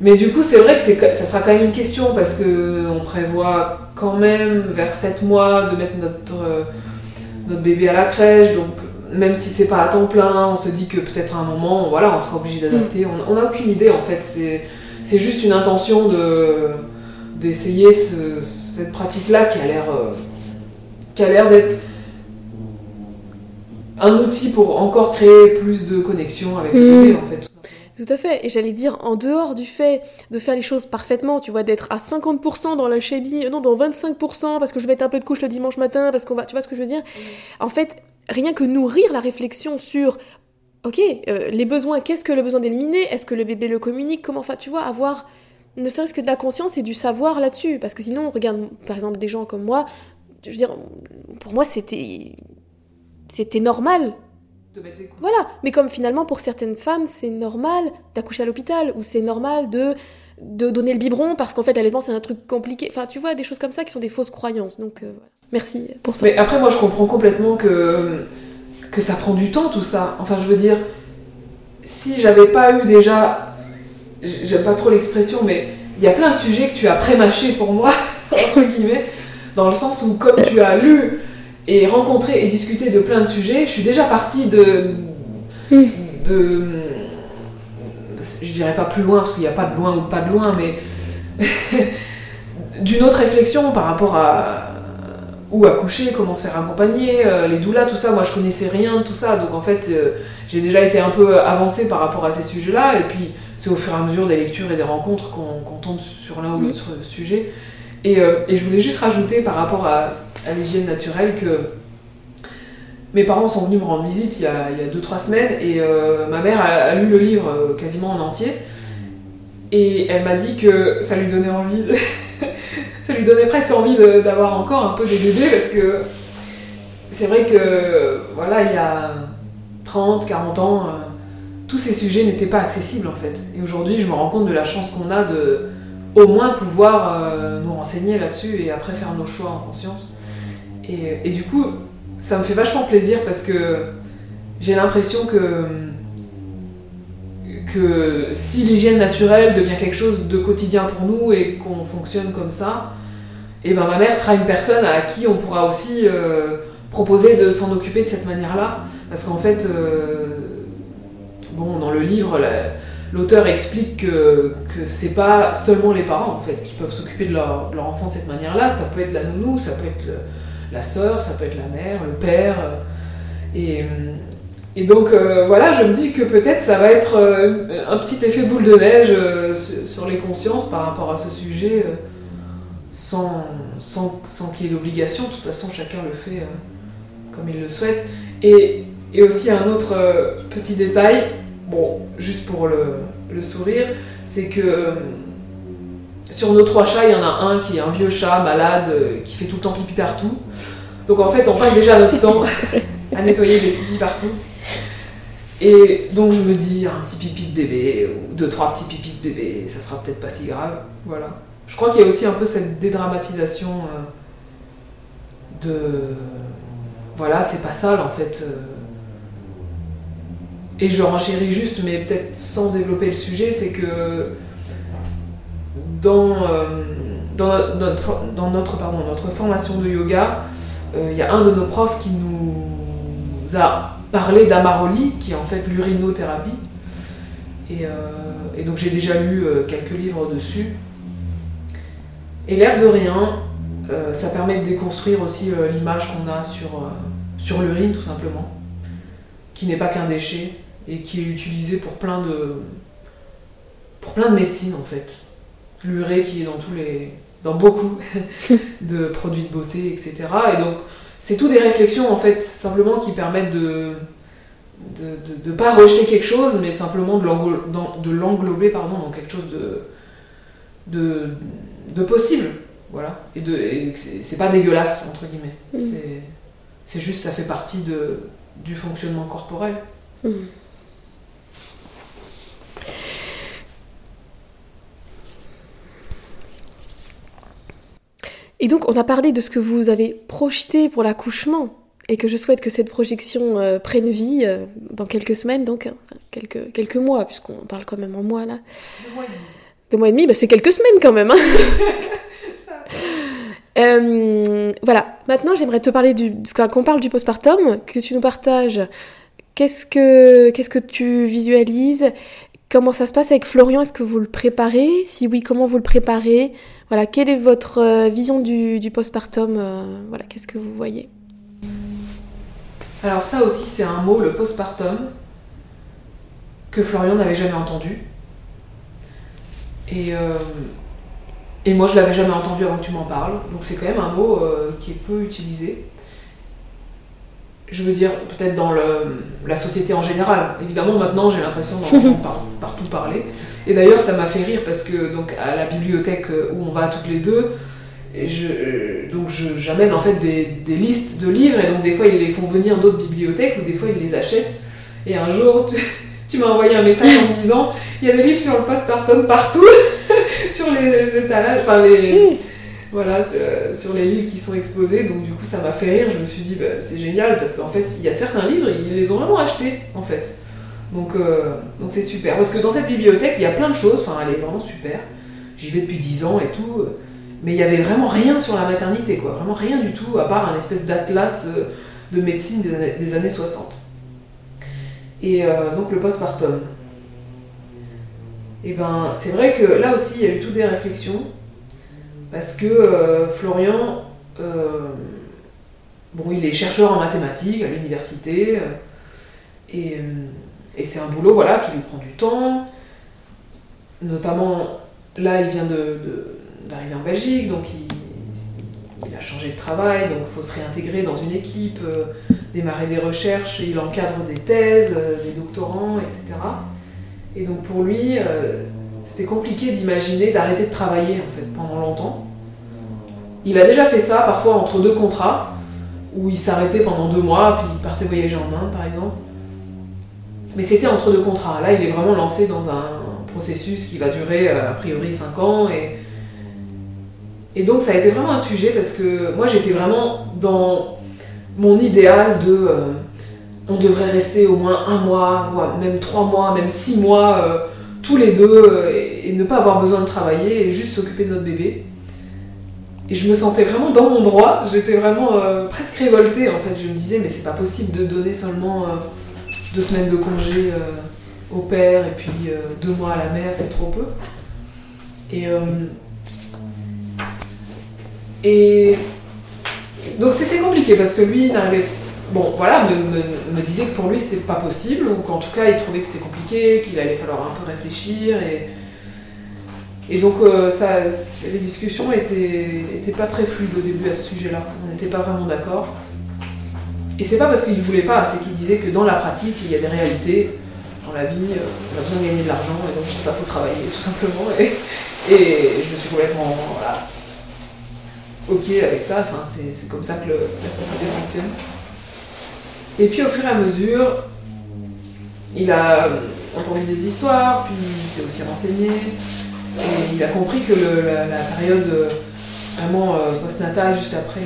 Mais du coup, c'est vrai que ça sera quand même une question parce qu'on prévoit quand même vers 7 mois de mettre notre, euh, notre bébé à la crèche. Donc, même si c'est pas à temps plein, on se dit que peut-être à un moment, voilà, on sera obligé d'adapter. Mm. On n'a aucune idée en fait. C'est juste une intention de d'essayer cette pratique-là qui a l'air euh, qui a l'air d'être un outil pour encore créer plus de connexion avec le mm. bébé, en fait. Tout à fait. Et j'allais dire, en dehors du fait de faire les choses parfaitement, tu vois, d'être à 50% dans la chérie, euh, non, dans 25%, parce que je vais mettre un peu de couche le dimanche matin, parce qu'on va, tu vois ce que je veux dire? Mm. En fait, rien que nourrir la réflexion sur, ok, euh, les besoins, qu'est-ce que le besoin d'éliminer? Est-ce que le bébé le communique? Comment, enfin, tu vois, avoir ne serait-ce que de la conscience et du savoir là-dessus. Parce que sinon, regarde, par exemple, des gens comme moi, je veux dire, pour moi, c'était c'était normal. De mettre des Voilà, mais comme finalement pour certaines femmes, c'est normal d'accoucher à l'hôpital, ou c'est normal de, de donner le biberon parce qu'en fait l'allaitement c'est un truc compliqué. Enfin, tu vois, des choses comme ça qui sont des fausses croyances. Donc euh, merci pour ça. Mais après, moi je comprends complètement que, que ça prend du temps tout ça. Enfin, je veux dire, si j'avais pas eu déjà. J'aime pas trop l'expression, mais il y a plein de sujets que tu as pré-mâchés pour moi, entre guillemets, dans le sens où comme tu as lu et rencontrer et discuter de plein de sujets. Je suis déjà partie de. Hmm. de je dirais pas plus loin, parce qu'il n'y a pas de loin ou pas de loin, mais. d'une autre réflexion par rapport à. où accoucher, comment se faire accompagner, euh, les doulas, tout ça. Moi, je connaissais rien de tout ça, donc en fait, euh, j'ai déjà été un peu avancée par rapport à ces sujets-là, et puis c'est au fur et à mesure des lectures et des rencontres qu'on tombe sur l'un ou l'autre sujet. Et, euh, et, je voulais juste rajouter par rapport à, à l'hygiène naturelle que mes parents sont venus me rendre visite il y a 2-3 semaines et euh, ma mère a, lu le livre euh, quasiment en entier et elle m'a dit que ça lui donnait envie, ça lui donnait presque envie d'avoir encore un peu des bébés parce que c'est vrai que voilà, il y a 30, 40 ans, euh, tous ces sujets n'étaient pas accessibles en fait. Et aujourd'hui, je me rends compte de la chance qu'on a de au moins pouvoir nous renseigner là-dessus et après faire nos choix en conscience. Et, du coup, ça me fait vachement plaisir parce que j'ai l'impression que, que si l'hygiène naturelle devient quelque chose de quotidien pour nous et qu'on fonctionne comme ça, et eh ben ma mère sera une personne à qui on pourra aussi euh, proposer de s'en occuper de cette manière-là. Parce qu'en fait, euh, bon, dans le livre, l'auteur explique que, que c'est pas seulement les parents en fait qui peuvent s'occuper de leur, de leur, enfant de cette manière-là. Ça peut être la nounou, ça peut être le, la sœur, ça peut être la mère, le père. Et, et donc euh, voilà, je me dis que peut-être ça va être euh, un petit effet boule de neige euh, sur les consciences par rapport à ce sujet, sans, sans, sans qu'il y ait d'obligation. De toute façon, chacun le fait comme il le souhaite. Et, aussi un autre petit détail, bon, juste pour le sourire, c'est que sur nos trois chats, il y en a un qui est un vieux chat malade euh, qui fait tout le temps pipi partout. Donc en fait, on passe déjà notre temps à nettoyer des pipis partout. Et donc je me dis, un petit pipi de bébé, ou deux, trois petits pipis de bébé, ça sera peut-être pas si grave. Voilà. Je crois qu'il y a aussi un peu cette dédramatisation euh, de. Voilà, c'est pas sale en fait. Euh. Et je renchéris juste, mais peut-être sans développer le sujet, c'est que dans, euh, dans notre, dans notre, pardon, notre formation de yoga, il y a un de nos profs qui nous a parlé d'Amaroli, qui est en fait l'urinothérapie. Et, et, donc j'ai déjà lu quelques livres dessus. Et l'air de rien, ça permet de déconstruire aussi l'image qu'on a sur, sur l'urine tout simplement, qui n'est pas qu'un déchet et qui est utilisé pour plein de, pour plein de médecines en fait. L'urée qui est dans tous les, dans beaucoup de produits de beauté, etc. Et donc c'est tout des réflexions en fait simplement qui permettent de de ne pas rejeter quelque chose, mais simplement de l'englober pardon, dans quelque chose de, de, de possible. Voilà. Et, de, c'est pas dégueulasse, entre guillemets. Mm. C'est juste, ça fait partie de, du fonctionnement corporel. Mm. Et donc, on a parlé de ce que vous avez projeté pour l'accouchement et que je souhaite que cette projection euh, prenne vie euh, dans quelques semaines, donc hein, quelques, quelques mois, puisqu'on parle quand même en mois là. Deux mois et demi. Deux mois et demi, bah, c'est quelques semaines quand même. Hein. Euh, voilà, maintenant j'aimerais te parler du. Qu'on parle du postpartum, que tu nous partages qu'est-ce que, qu'est-ce que tu visualises, comment ça se passe avec Florian, est-ce que vous le préparez? Si oui, comment vous le préparez? Voilà, quelle est votre euh, vision du, postpartum euh, Voilà, qu'est-ce que vous voyez? Alors ça aussi, c'est un mot, le postpartum, que Florian n'avait jamais entendu. Et, euh, et moi, je l'avais jamais entendu avant que tu m'en parles. Donc c'est quand même un mot qui est peu utilisé je veux dire, peut-être dans le, la société en général. Évidemment, maintenant, j'ai l'impression d'en partout parler. Et d'ailleurs, ça m'a fait rire parce que, donc, à la bibliothèque où on va toutes les deux, et je, euh, donc j'amène en fait des, des, listes de livres, et donc des fois, ils les font venir d'autres bibliothèques, ou des fois, ils les achètent. Et un jour, tu, tu m'as envoyé un message en me disant il y a des livres sur le postpartum partout, sur les étalages, enfin, les voilà, euh, sur les livres qui sont exposés. Donc du coup, ça m'a fait rire. Je me suis dit, bah, c'est génial parce qu'en fait, il y a certains livres, ils les ont vraiment achetés en fait. Donc euh, donc c'est super. Parce que dans cette bibliothèque, il y a plein de choses. Enfin, elle est vraiment super. J'y vais depuis 10 ans et tout. Mais il y avait vraiment rien sur la maternité, quoi. Vraiment rien du tout, à part un espèce d'atlas euh, de médecine des années, 60. Et donc le postpartum. Et ben, c'est vrai que là aussi, il y a eu toutes des réflexions parce que euh, Florian, euh, bon, il est chercheur en mathématiques à l'université, euh, et, c'est un boulot voilà, qui lui prend du temps. Notamment, là, il vient d'arriver en Belgique, donc il, a changé de travail, donc il faut se réintégrer dans une équipe, démarrer des recherches, il encadre des thèses, des doctorants, etc. Et donc pour lui, c'était compliqué d'imaginer d'arrêter de travailler en fait pendant longtemps. Il a déjà fait ça parfois entre deux contrats, où il s'arrêtait pendant deux mois, puis il partait voyager en Inde par exemple. Mais c'était entre deux contrats. Là, il est vraiment lancé dans un processus qui va durer euh, a priori cinq ans. Et, et donc ça a été vraiment un sujet parce que moi j'étais vraiment dans mon idéal de euh, on devrait rester au moins un mois, voire même trois mois, même six mois. Euh, tous les deux euh, et, ne pas avoir besoin de travailler et juste s'occuper de notre bébé. Et je me sentais vraiment dans mon droit, j'étais vraiment euh, presque révoltée en fait. Je me disais, mais c'est pas possible de donner seulement euh, deux semaines de congé au père et puis deux mois à la mère, c'est trop peu. Et, et donc c'était compliqué parce que lui n'arrivait bon, voilà, me, disait que pour lui c'était pas possible, ou qu'en tout cas il trouvait que c'était compliqué, qu'il allait falloir un peu réfléchir. Et, et donc euh, ça, les discussions étaient, étaient pas très fluides au début à ce sujet-là. On n'était pas vraiment d'accord. Et c'est pas parce qu'il voulait pas, c'est qu'il disait que dans la pratique, il y a des réalités. Dans la vie, euh, on a besoin de gagner de l'argent, et donc ça faut travailler, tout simplement. Et, et je suis complètement voilà, ok avec ça, enfin, c'est comme ça que la société fonctionne. Et puis au fur et à mesure, il a entendu des histoires, puis il s'est aussi renseigné, et il a compris que la, période euh, vraiment euh, postnatale, juste après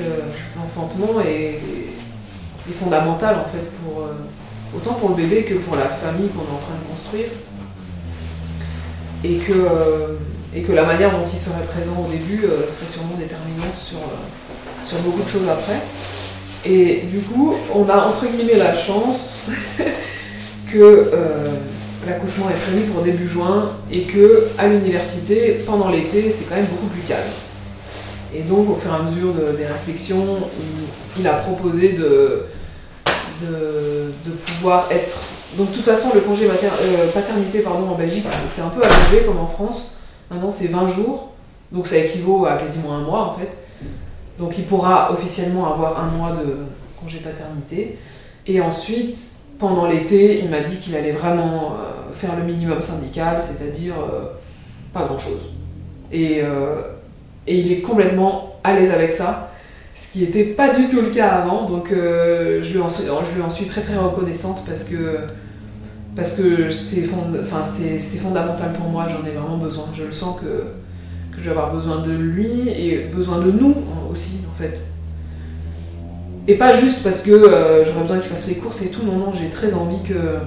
l'enfantement, est, fondamentale en fait, pour, euh, autant pour le bébé que pour la famille qu'on est en train de construire. Et que et que la manière dont il serait présent au début serait sûrement déterminante sur, sur beaucoup de choses après. Et du coup, on a entre guillemets la chance que l'accouchement est prévu pour début juin et que à l'université, pendant l'été, c'est quand même beaucoup plus calme. Et donc, au fur et à mesure des réflexions, il, a proposé de, de, pouvoir être. Donc, de toute façon, le congé euh, paternité pardon, en Belgique, c'est un peu allongé comme en France. Maintenant, c'est 20 jours. Donc, ça équivaut à quasiment un mois en fait. Donc, il pourra officiellement avoir un mois de congé paternité. Et ensuite, pendant l'été, il m'a dit qu'il allait vraiment euh, faire le minimum syndical, c'est-à-dire euh, pas grand-chose. Et et il est complètement à l'aise avec ça, ce qui n'était pas du tout le cas avant. Donc euh, je, lui en, suis très très reconnaissante parce que c'est fondamental pour moi, j'en ai vraiment besoin. Je le sens que, que je vais avoir besoin de lui et besoin de nous aussi en fait. Et pas juste parce que euh, j'aurais besoin qu'il fasse les courses et tout, non, non, j'ai très envie que,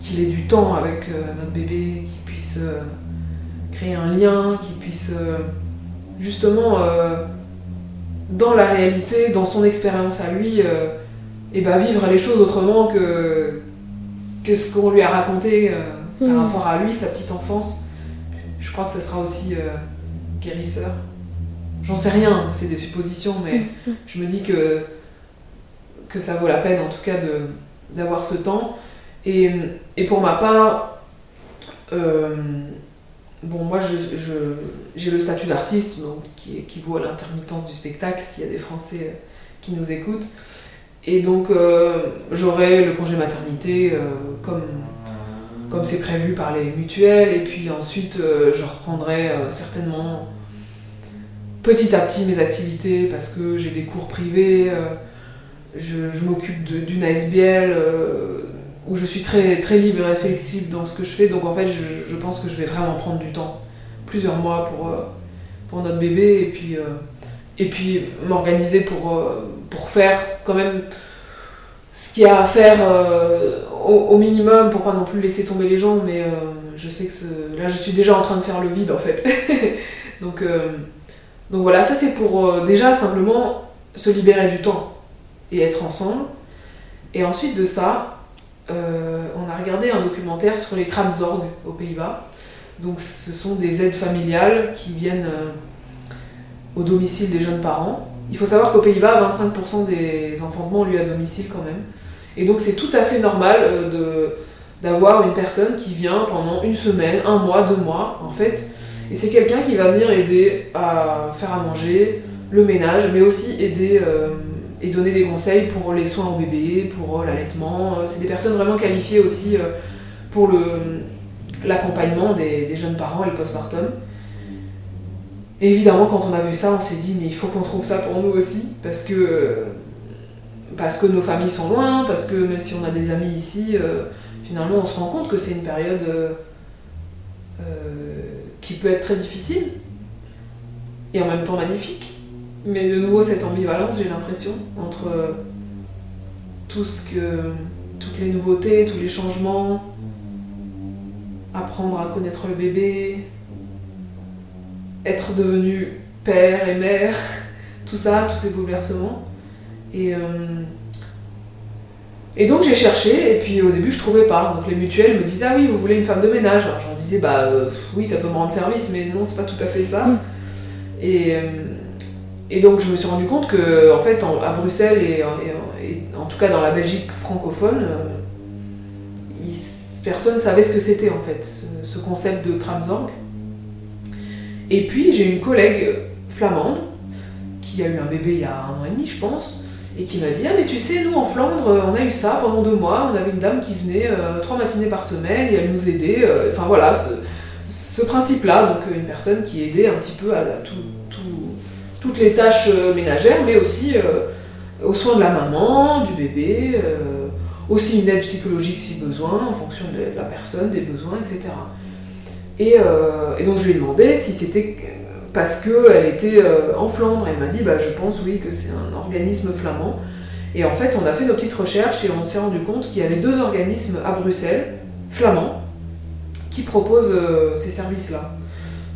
qu'il ait du temps avec euh, notre bébé, qu'il puisse créer un lien, qu'il puisse justement, euh, dans la réalité, dans son expérience à lui, et euh, ben, vivre les choses autrement que, que ce qu'on lui a raconté euh, par hmm. rapport à lui, sa petite enfance. Je crois que ça sera aussi guérisseur. J'en sais rien, c'est des suppositions, mais hmm. je me dis que, que ça vaut la peine en tout cas d'avoir ce temps. Et, et, pour ma part, Bon, moi, j'ai je, le statut d'artiste, donc qui équivaut à l'intermittence du spectacle, s'il y a des Français euh, qui nous écoutent. Et donc, euh, j'aurai le congé maternité euh, comme comme c'est prévu par les mutuelles, et puis ensuite, je reprendrai certainement petit à petit mes activités parce que j'ai des cours privés, je, je m'occupe d'une ASBL où je suis très, très libre et flexible dans ce que je fais. Donc en fait, je, pense que je vais vraiment prendre du temps, plusieurs mois pour, euh, pour notre bébé, et puis, euh, et puis m'organiser pour, euh, pour faire quand même ce qu'il y a à faire au, minimum pour pas non plus laisser tomber les gens. Mais je sais que là, je suis déjà en train de faire le vide en fait. donc, donc voilà, ça c'est pour déjà simplement se libérer du temps et être ensemble. Et ensuite de ça, euh, on a regardé un documentaire sur les Kramzorg aux Pays-Bas. Donc ce sont des aides familiales qui viennent euh, au domicile des jeunes parents. Il faut savoir qu'aux Pays-Bas, 25% des enfantements ont lieu à domicile quand même. Et donc c'est tout à fait normal euh, d'avoir une personne qui vient pendant une semaine, un mois, deux mois en fait. Et c'est quelqu'un qui va venir aider à faire à manger, le ménage, mais aussi aider et donner des conseils pour les soins au bébé, pour euh, l'allaitement. Euh, c'est des personnes vraiment qualifiées aussi euh, pour l'accompagnement des, jeunes parents et le postpartum. Évidemment, quand on a vu ça, on s'est dit, mais il faut qu'on trouve ça pour nous aussi, parce que, parce que nos familles sont loin, parce que même si on a des amis ici, finalement, on se rend compte que c'est une période qui peut être très difficile, et en même temps magnifique. Mais de nouveau, cette ambivalence, j'ai l'impression, entre tout ce que, toutes les nouveautés, tous les changements, apprendre à connaître le bébé, être devenu père et mère, tout ça, tous ces bouleversements. Et, euh, et donc j'ai cherché, et puis au début je trouvais pas. Donc les mutuelles me disaient Ah oui, vous voulez une femme de ménage Alors j'en disais Bah euh, oui, ça peut me rendre service, mais non, c'est pas tout à fait ça. Mm. Et. Euh, et donc je me suis rendu compte que, en fait, à Bruxelles et, en tout cas dans la Belgique francophone, euh, personne ne savait ce que c'était en fait, ce, concept de Kramzorg. Et puis j'ai une collègue flamande qui a eu un bébé il y a un an et demi, je pense, et qui m'a dit Ah, mais tu sais, nous en Flandre, on a eu ça pendant deux mois, on avait une dame qui venait euh, trois matinées par semaine et elle nous aidait. Euh, enfin voilà, ce, principe-là, donc une personne qui aidait un petit peu à, tout toutes les tâches euh, ménagères, mais aussi aux soins de la maman, du bébé, aussi une aide psychologique si besoin, en fonction de la personne, des besoins, etc. Et, donc je lui ai demandé si c'était parce qu'elle était en Flandre. Elle m'a dit, bah, je pense oui que c'est un organisme flamand. Et en fait, on a fait nos petites recherches et on s'est rendu compte qu'il y avait deux organismes à Bruxelles, flamands, qui proposent ces services-là.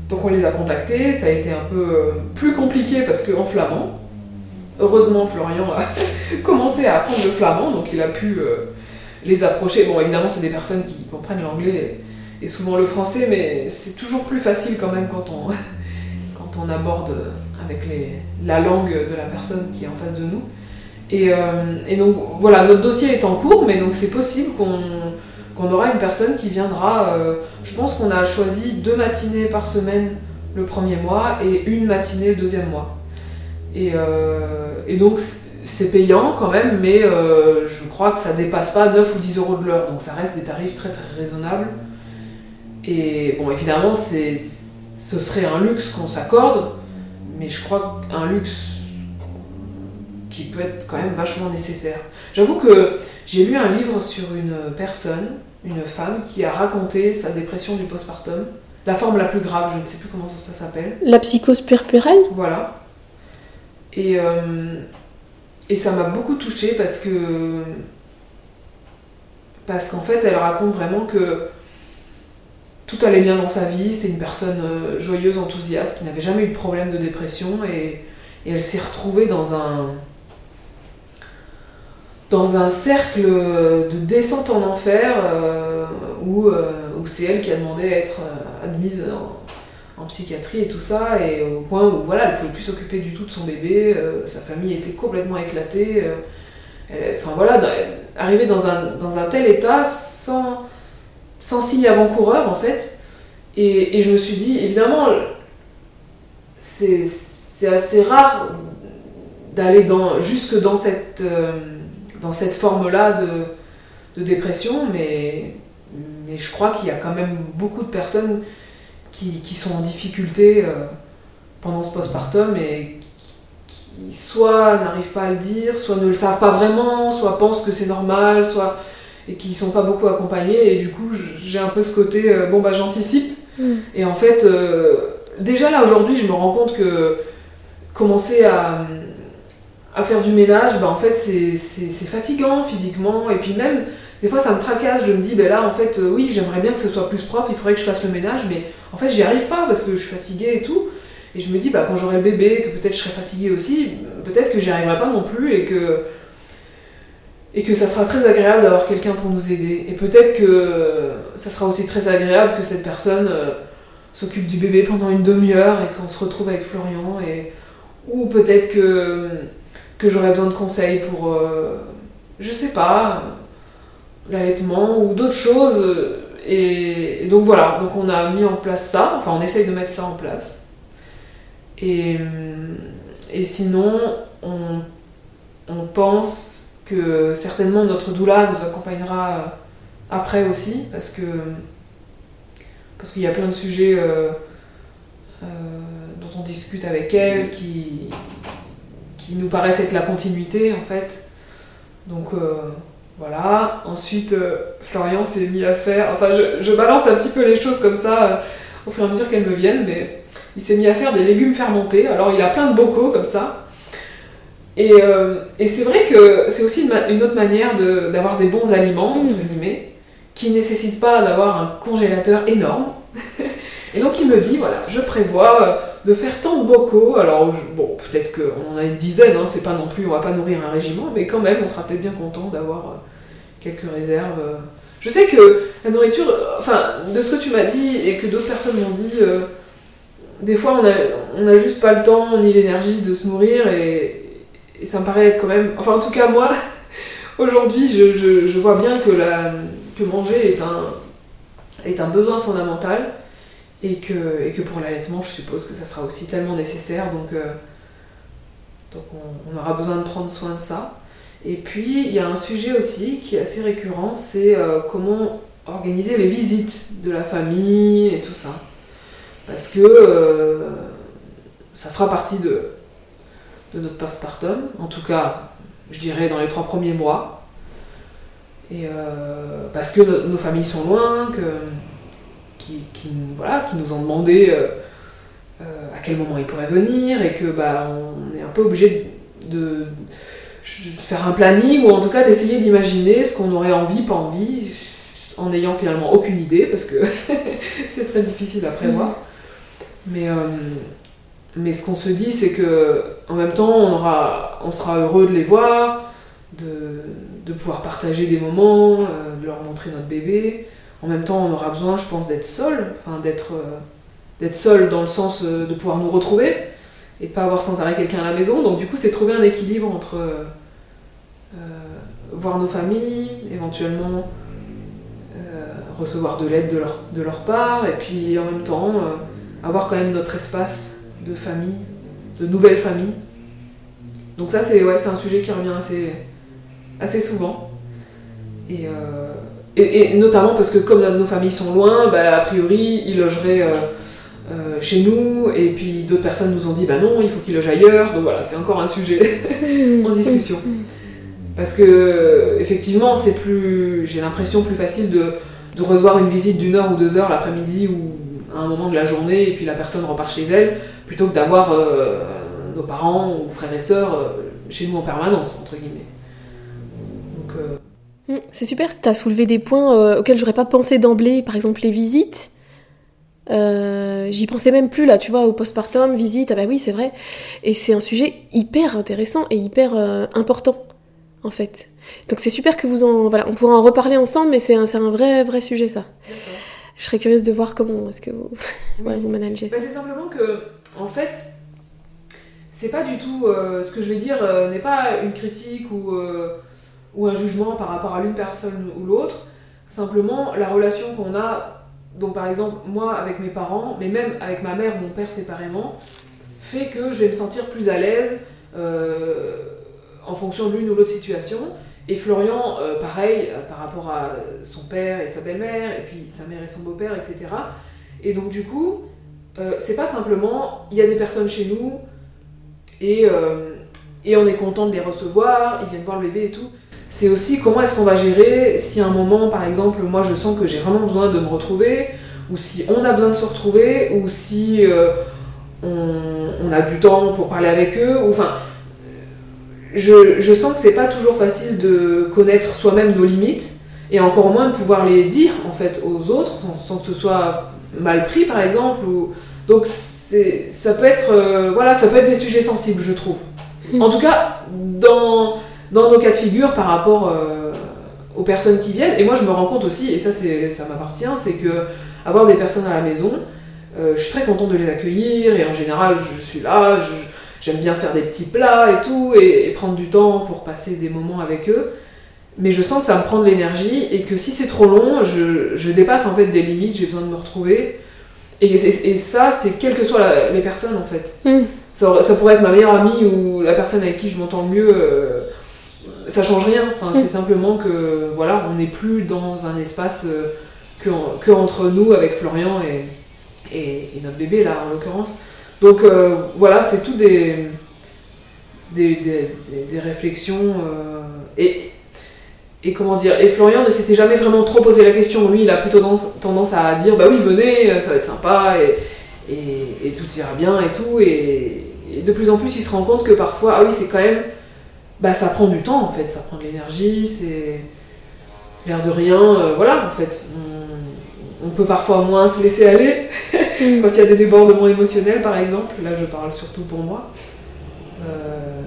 Donc on les a contactés, ça a été un peu euh, plus compliqué parce qu'en flamand. Heureusement, Florian a commencé à apprendre le flamand, donc il a pu euh, les approcher. Bon, évidemment, c'est des personnes qui comprennent l'anglais et, souvent le français, mais c'est toujours plus facile quand même quand on, aborde avec la langue de la personne qui est en face de nous. Et, et donc voilà, notre dossier est en cours, mais donc c'est possible qu'on aura une personne qui viendra. Euh, je pense qu'on a choisi deux matinées par semaine le premier mois et une matinée le deuxième mois. Et, euh, donc c'est payant quand même, mais euh, je crois que ça dépasse pas 9 ou 10 euros de l'heure, donc ça reste des tarifs très très raisonnables. Et bon, évidemment, ce serait un luxe qu'on s'accorde, mais je crois qu'un luxe qui peut être quand même vachement nécessaire. J'avoue que j'ai lu un livre sur une personne, une femme, qui a raconté sa dépression du postpartum. La forme la plus grave, je ne sais plus comment ça s'appelle. La psychose puerpérale Voilà. Et, euh, et ça m'a beaucoup touchée parce que. Parce qu'en fait, elle raconte vraiment que tout allait bien dans sa vie, c'était une personne euh, joyeuse, enthousiaste, qui n'avait jamais eu de problème de dépression, et, et elle s'est retrouvée dans un, dans un cercle de descente en enfer euh, où, euh, où c'est elle qui a demandé à être admise en, psychiatrie et tout ça, et au point où voilà, elle pouvait plus s'occuper du tout de son bébé, sa famille était complètement éclatée. enfin voilà, arriver dans un, dans un tel état sans, sans signe avant-coureur en fait. Et, et, je me suis dit, évidemment, c'est assez rare d'aller dans, jusque dans cette dans cette forme-là de, de, dépression, mais, mais je crois qu'il y a quand même beaucoup de personnes qui, qui sont en difficulté euh, pendant ce postpartum et qui, soit n'arrivent pas à le dire, soit ne le savent pas vraiment, soit pensent que c'est normal, soit et qui sont pas beaucoup accompagnés et du coup j'ai un peu ce côté euh, bon bah j'anticipe. Mm. et en fait euh, déjà là aujourd'hui je me rends compte que commencer à à faire du ménage, bah en fait c'est fatigant physiquement. Et puis même des fois ça me tracasse, je me dis ben là en fait euh, oui j'aimerais bien que ce soit plus propre, il faudrait que je fasse le ménage. Mais en fait j'y arrive pas parce que je suis fatiguée et tout. Et je me dis bah quand j'aurai le bébé que peut-être je serai fatiguée aussi, peut-être que j'y arriverai pas non plus et que et que ça sera très agréable d'avoir quelqu'un pour nous aider et peut-être que ça sera aussi très agréable que cette personne euh, s'occupe du bébé pendant une demi-heure et qu'on se retrouve avec Florian et ou peut-être que que j'aurais besoin de conseils pour, euh, je sais pas, l'allaitement ou d'autres choses. Et, donc voilà, donc on a mis en place ça, enfin on essaye de mettre ça en place. Et, et sinon, on, on pense que certainement notre doula nous accompagnera après aussi, parce qu'il y a plein de sujets euh, euh, dont on discute avec elle qui, nous paraissent être la continuité en fait. Donc euh, voilà. Ensuite, euh, Florian s'est mis à faire. Enfin, je, balance un petit peu les choses comme ça euh, au fur et à mesure qu'elles me viennent, mais il s'est mis à faire des légumes fermentés. Alors, il a plein de bocaux comme ça. Et, et c'est vrai que c'est aussi une, autre manière d'avoir des bons aliments, entre mmh. guillemets, qui ne nécessitent pas d'avoir un congélateur énorme. et donc, il me dit voilà, je prévois de faire tant de bocaux. Alors, bon, peut-être qu'on en a une dizaine, hein, c'est pas non plus, on va pas nourrir un régiment, mais quand même, on sera peut-être bien content d'avoir euh, quelques réserves. Euh. Je sais que la nourriture, euh, enfin, de ce que tu m'as dit et que d'autres personnes m'ont dit, des fois, on a, on a juste pas le temps ni l'énergie de se nourrir et, ça me paraît être quand même. Enfin, en tout cas, moi, aujourd'hui, je, vois bien que, la, que manger est un, est un besoin fondamental et que, et que pour l'allaitement, je suppose que ça sera aussi tellement nécessaire, donc, euh, donc on, aura besoin de prendre soin de ça. Et puis, il y a un sujet aussi qui est assez récurrent, c'est euh, comment organiser les visites de la famille et tout ça. Parce que euh, ça fera partie de, de notre postpartum, en tout cas, je dirais dans les trois premiers mois. Et parce que nos familles sont loin, que qui, voilà, qui nous ont demandé euh, euh, à quel moment ils pourraient venir et que bah, on est un peu obligé de, faire un planning ou en tout cas d'essayer d'imaginer ce qu'on aurait envie, pas envie, en n'ayant finalement aucune idée parce que c'est très difficile à prévoir. Mais, mais ce qu'on se dit, c'est que en même temps, on, aura, on sera heureux de les voir, de, de pouvoir partager des moments, de leur montrer notre bébé. En même temps, on aura besoin, je pense, d'être seul, enfin d'être d'être seul dans le sens de pouvoir nous retrouver et pas avoir sans arrêt quelqu'un à la maison. Donc du coup, c'est trouver un équilibre entre voir nos familles, éventuellement euh, recevoir de l'aide de leur, de leur part, et puis en même temps euh, avoir quand même notre espace de famille, de nouvelles familles. Donc ça, c'est ouais, un sujet qui revient assez, souvent. Et, euh, et, notamment parce que comme nos familles sont loin, bah, a priori, ils logeraient chez nous, et puis d'autres personnes nous ont dit, bah non, il faut qu'ils logent ailleurs. Donc voilà, c'est encore un sujet en discussion. Parce que, effectivement, c'est plus, j'ai l'impression, plus facile de, de recevoir une visite d'une heure ou deux heures l'après-midi ou à un moment de la journée et puis la personne repart chez elle, plutôt que d'avoir euh, nos parents ou frères et sœurs euh, chez nous en permanence, entre guillemets. Euh, mm, c'est super, tu as soulevé des points auxquels j'aurais pas pensé d'emblée, par exemple les visites. J'y pensais même plus là, tu vois, au postpartum, visite, ah bah oui, c'est vrai. Et c'est un sujet hyper intéressant et hyper important en fait. Donc c'est super que vous en... Voilà, on pourra en reparler ensemble, mais c'est un, un vrai, vrai sujet, ça. Je serais curieuse de voir comment est-ce que vous, vous managez ça. Bah, c'est simplement que, en fait, c'est pas du tout... Euh, ce que je vais dire euh, n'est pas une critique ou, euh, ou un jugement par rapport à l'une personne ou l'autre. Simplement, la relation qu'on a, donc par exemple, moi avec mes parents, mais même avec ma mère, mon père séparément, fait que je vais me sentir plus à l'aise en fonction de l'une ou l'autre situation. Et Florian, pareil, par rapport à son père et sa belle-mère, et puis sa mère et son beau-père, etc. Et donc, du coup, euh, c'est pas simplement, il y a des personnes chez nous, et, et on est content de les recevoir, ils viennent voir le bébé et tout. C'est aussi comment est-ce qu'on va gérer si à un moment, par exemple, moi je sens que j'ai vraiment besoin de me retrouver, ou si on a besoin de se retrouver, ou si on, on, a du temps pour parler avec eux, ou enfin je, sens que c'est pas toujours facile de connaître soi-même nos limites et encore moins de pouvoir les dire en fait aux autres sans, que ce soit mal pris par exemple ou donc ça peut être euh, voilà ça peut être des sujets sensibles je trouve mm. en tout cas dans dans nos cas de figure par rapport euh, aux personnes qui viennent et moi je me rends compte aussi et ça c'est ça m'appartient c'est que avoir des personnes à la maison euh, je suis très contente de les accueillir et en général je suis là j'aime bien faire des petits plats et tout, et, prendre du temps pour passer des moments avec eux. Mais je sens que ça me prend de l'énergie et que si c'est trop long, je, dépasse en fait des limites, j'ai besoin de me retrouver. Et, et ça, c'est quelles que soient les personnes en fait. Hmm. Ça, pourrait être ma meilleure amie ou la personne avec qui je m'entends le mieux. Euh, ça change rien. Enfin, C'est hmm. simplement que voilà, on n'est plus dans un espace euh, que, entre nous avec Florian et, et notre bébé là en l'occurrence. Donc euh, voilà, c'est tout des, des, réflexions. Euh, et, et comment dire Et Florian ne s'était jamais vraiment trop posé la question. Lui, il a plutôt tendance, à dire Bah oui, venez, ça va être sympa, et, et, tout ira bien et tout. Et, de plus en plus, il se rend compte que parfois, ah oui, c'est quand même. Bah ça prend du temps en fait, ça prend de l'énergie, c'est. L'air de rien, euh, voilà, en fait on peut parfois moins se laisser aller mm. quand il y a des débordements émotionnels, par exemple. Là, je parle surtout pour moi. Euh,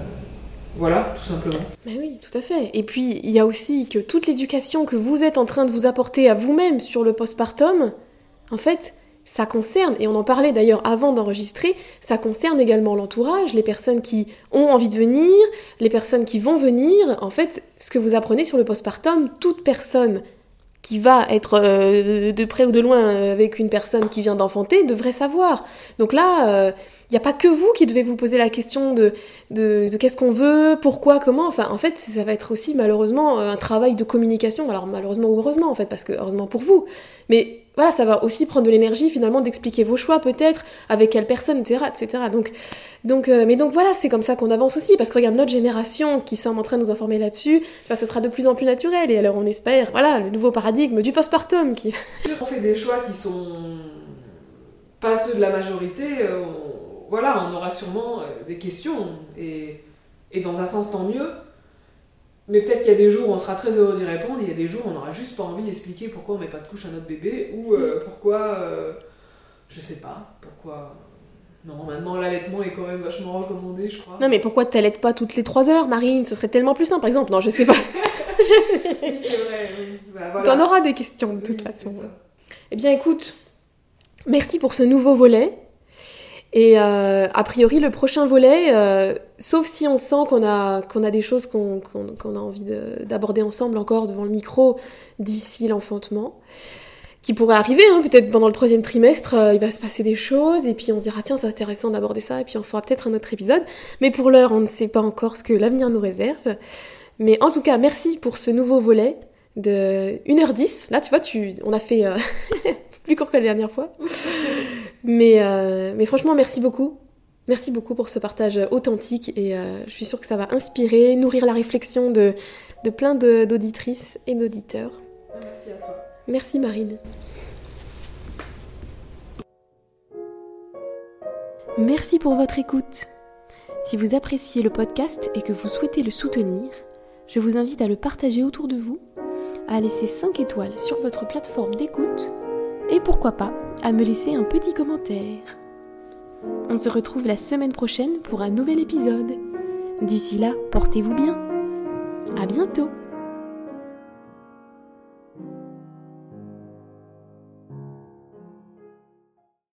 voilà, tout simplement. Mais oui, tout à fait. Et puis, il y a aussi que toute l'éducation que vous êtes en train de vous apporter à vous-même sur le postpartum, en fait, ça concerne, et on en parlait d'ailleurs avant d'enregistrer, ça concerne également l'entourage, les personnes qui ont envie de venir, les personnes qui vont venir. En fait, ce que vous apprenez sur le postpartum, toute personne qui va être euh, de près ou de loin avec une personne qui vient d'enfanter devrait savoir. Donc là, euh, n'y a pas que vous qui devez vous poser la question de, de, qu'est-ce qu'on veut, pourquoi, comment. Enfin, en fait, ça va être aussi malheureusement un travail de communication. Alors malheureusement ou heureusement, en fait, parce que heureusement pour vous. Mais voilà, ça va aussi prendre de l'énergie finalement d'expliquer vos choix peut-être, avec quelle personne, etc. etc. Donc, donc, euh, mais donc voilà, c'est comme ça qu'on avance aussi, parce que regarde, notre génération qui semble en train de nous informer là-dessus, ce sera de plus en plus naturel, et alors on espère, voilà, le nouveau paradigme du postpartum qui... on fait des choix qui sont pas ceux de la majorité, euh, voilà, on aura sûrement euh, des questions, et, et dans un sens tant mieux, mais peut-être qu'il y a des jours où on sera très heureux d'y répondre, et il y a des jours où on n'aura juste pas envie d'expliquer pourquoi on met pas de couche à notre bébé, ou euh, pourquoi, euh, je sais pas, pourquoi, Non, maintenant l'allaitement est quand même vachement recommandé, je crois. Non, mais pourquoi t'allaites pas toutes les 3 heures, Marine? Ce serait tellement plus simple, par exemple. Non, je sais pas. Oui, c'est vrai, oui. Bah, voilà. T'en auras des questions de toute Oui, façon. Eh bien, écoute, merci pour ce nouveau volet. Et euh, a priori, le prochain volet, euh, sauf si on sent qu'on a, qu'on a des choses qu'on qu'on a envie de- d'aborder ensemble encore devant le micro d'ici l'enfantement, qui pourrait arriver, hein, peut-être pendant le troisième trimestre, euh, il va se passer des choses, et puis on se dira, tiens, c'est intéressant d'aborder ça, et puis on fera peut-être un autre épisode. Mais pour l'heure, on ne sait pas encore ce que l'avenir nous réserve. Mais en tout cas, merci pour ce nouveau volet de 1h10. Là, tu vois, tu, on a fait plus court que la dernière fois. Mais, euh, mais franchement, merci beaucoup. Merci beaucoup pour ce partage authentique et euh, je suis sûre que ça va inspirer, nourrir la réflexion de, de plein de- d'auditrices et d'auditeurs. Merci à toi. Merci Marine. Merci pour votre écoute. Si vous appréciez le podcast et que vous souhaitez le soutenir, je vous invite à le partager autour de vous, à laisser 5 étoiles sur votre plateforme d'écoute et pourquoi pas à me laisser un petit commentaire. On se retrouve la semaine prochaine pour un nouvel épisode. D'ici là, portez-vous bien. À bientôt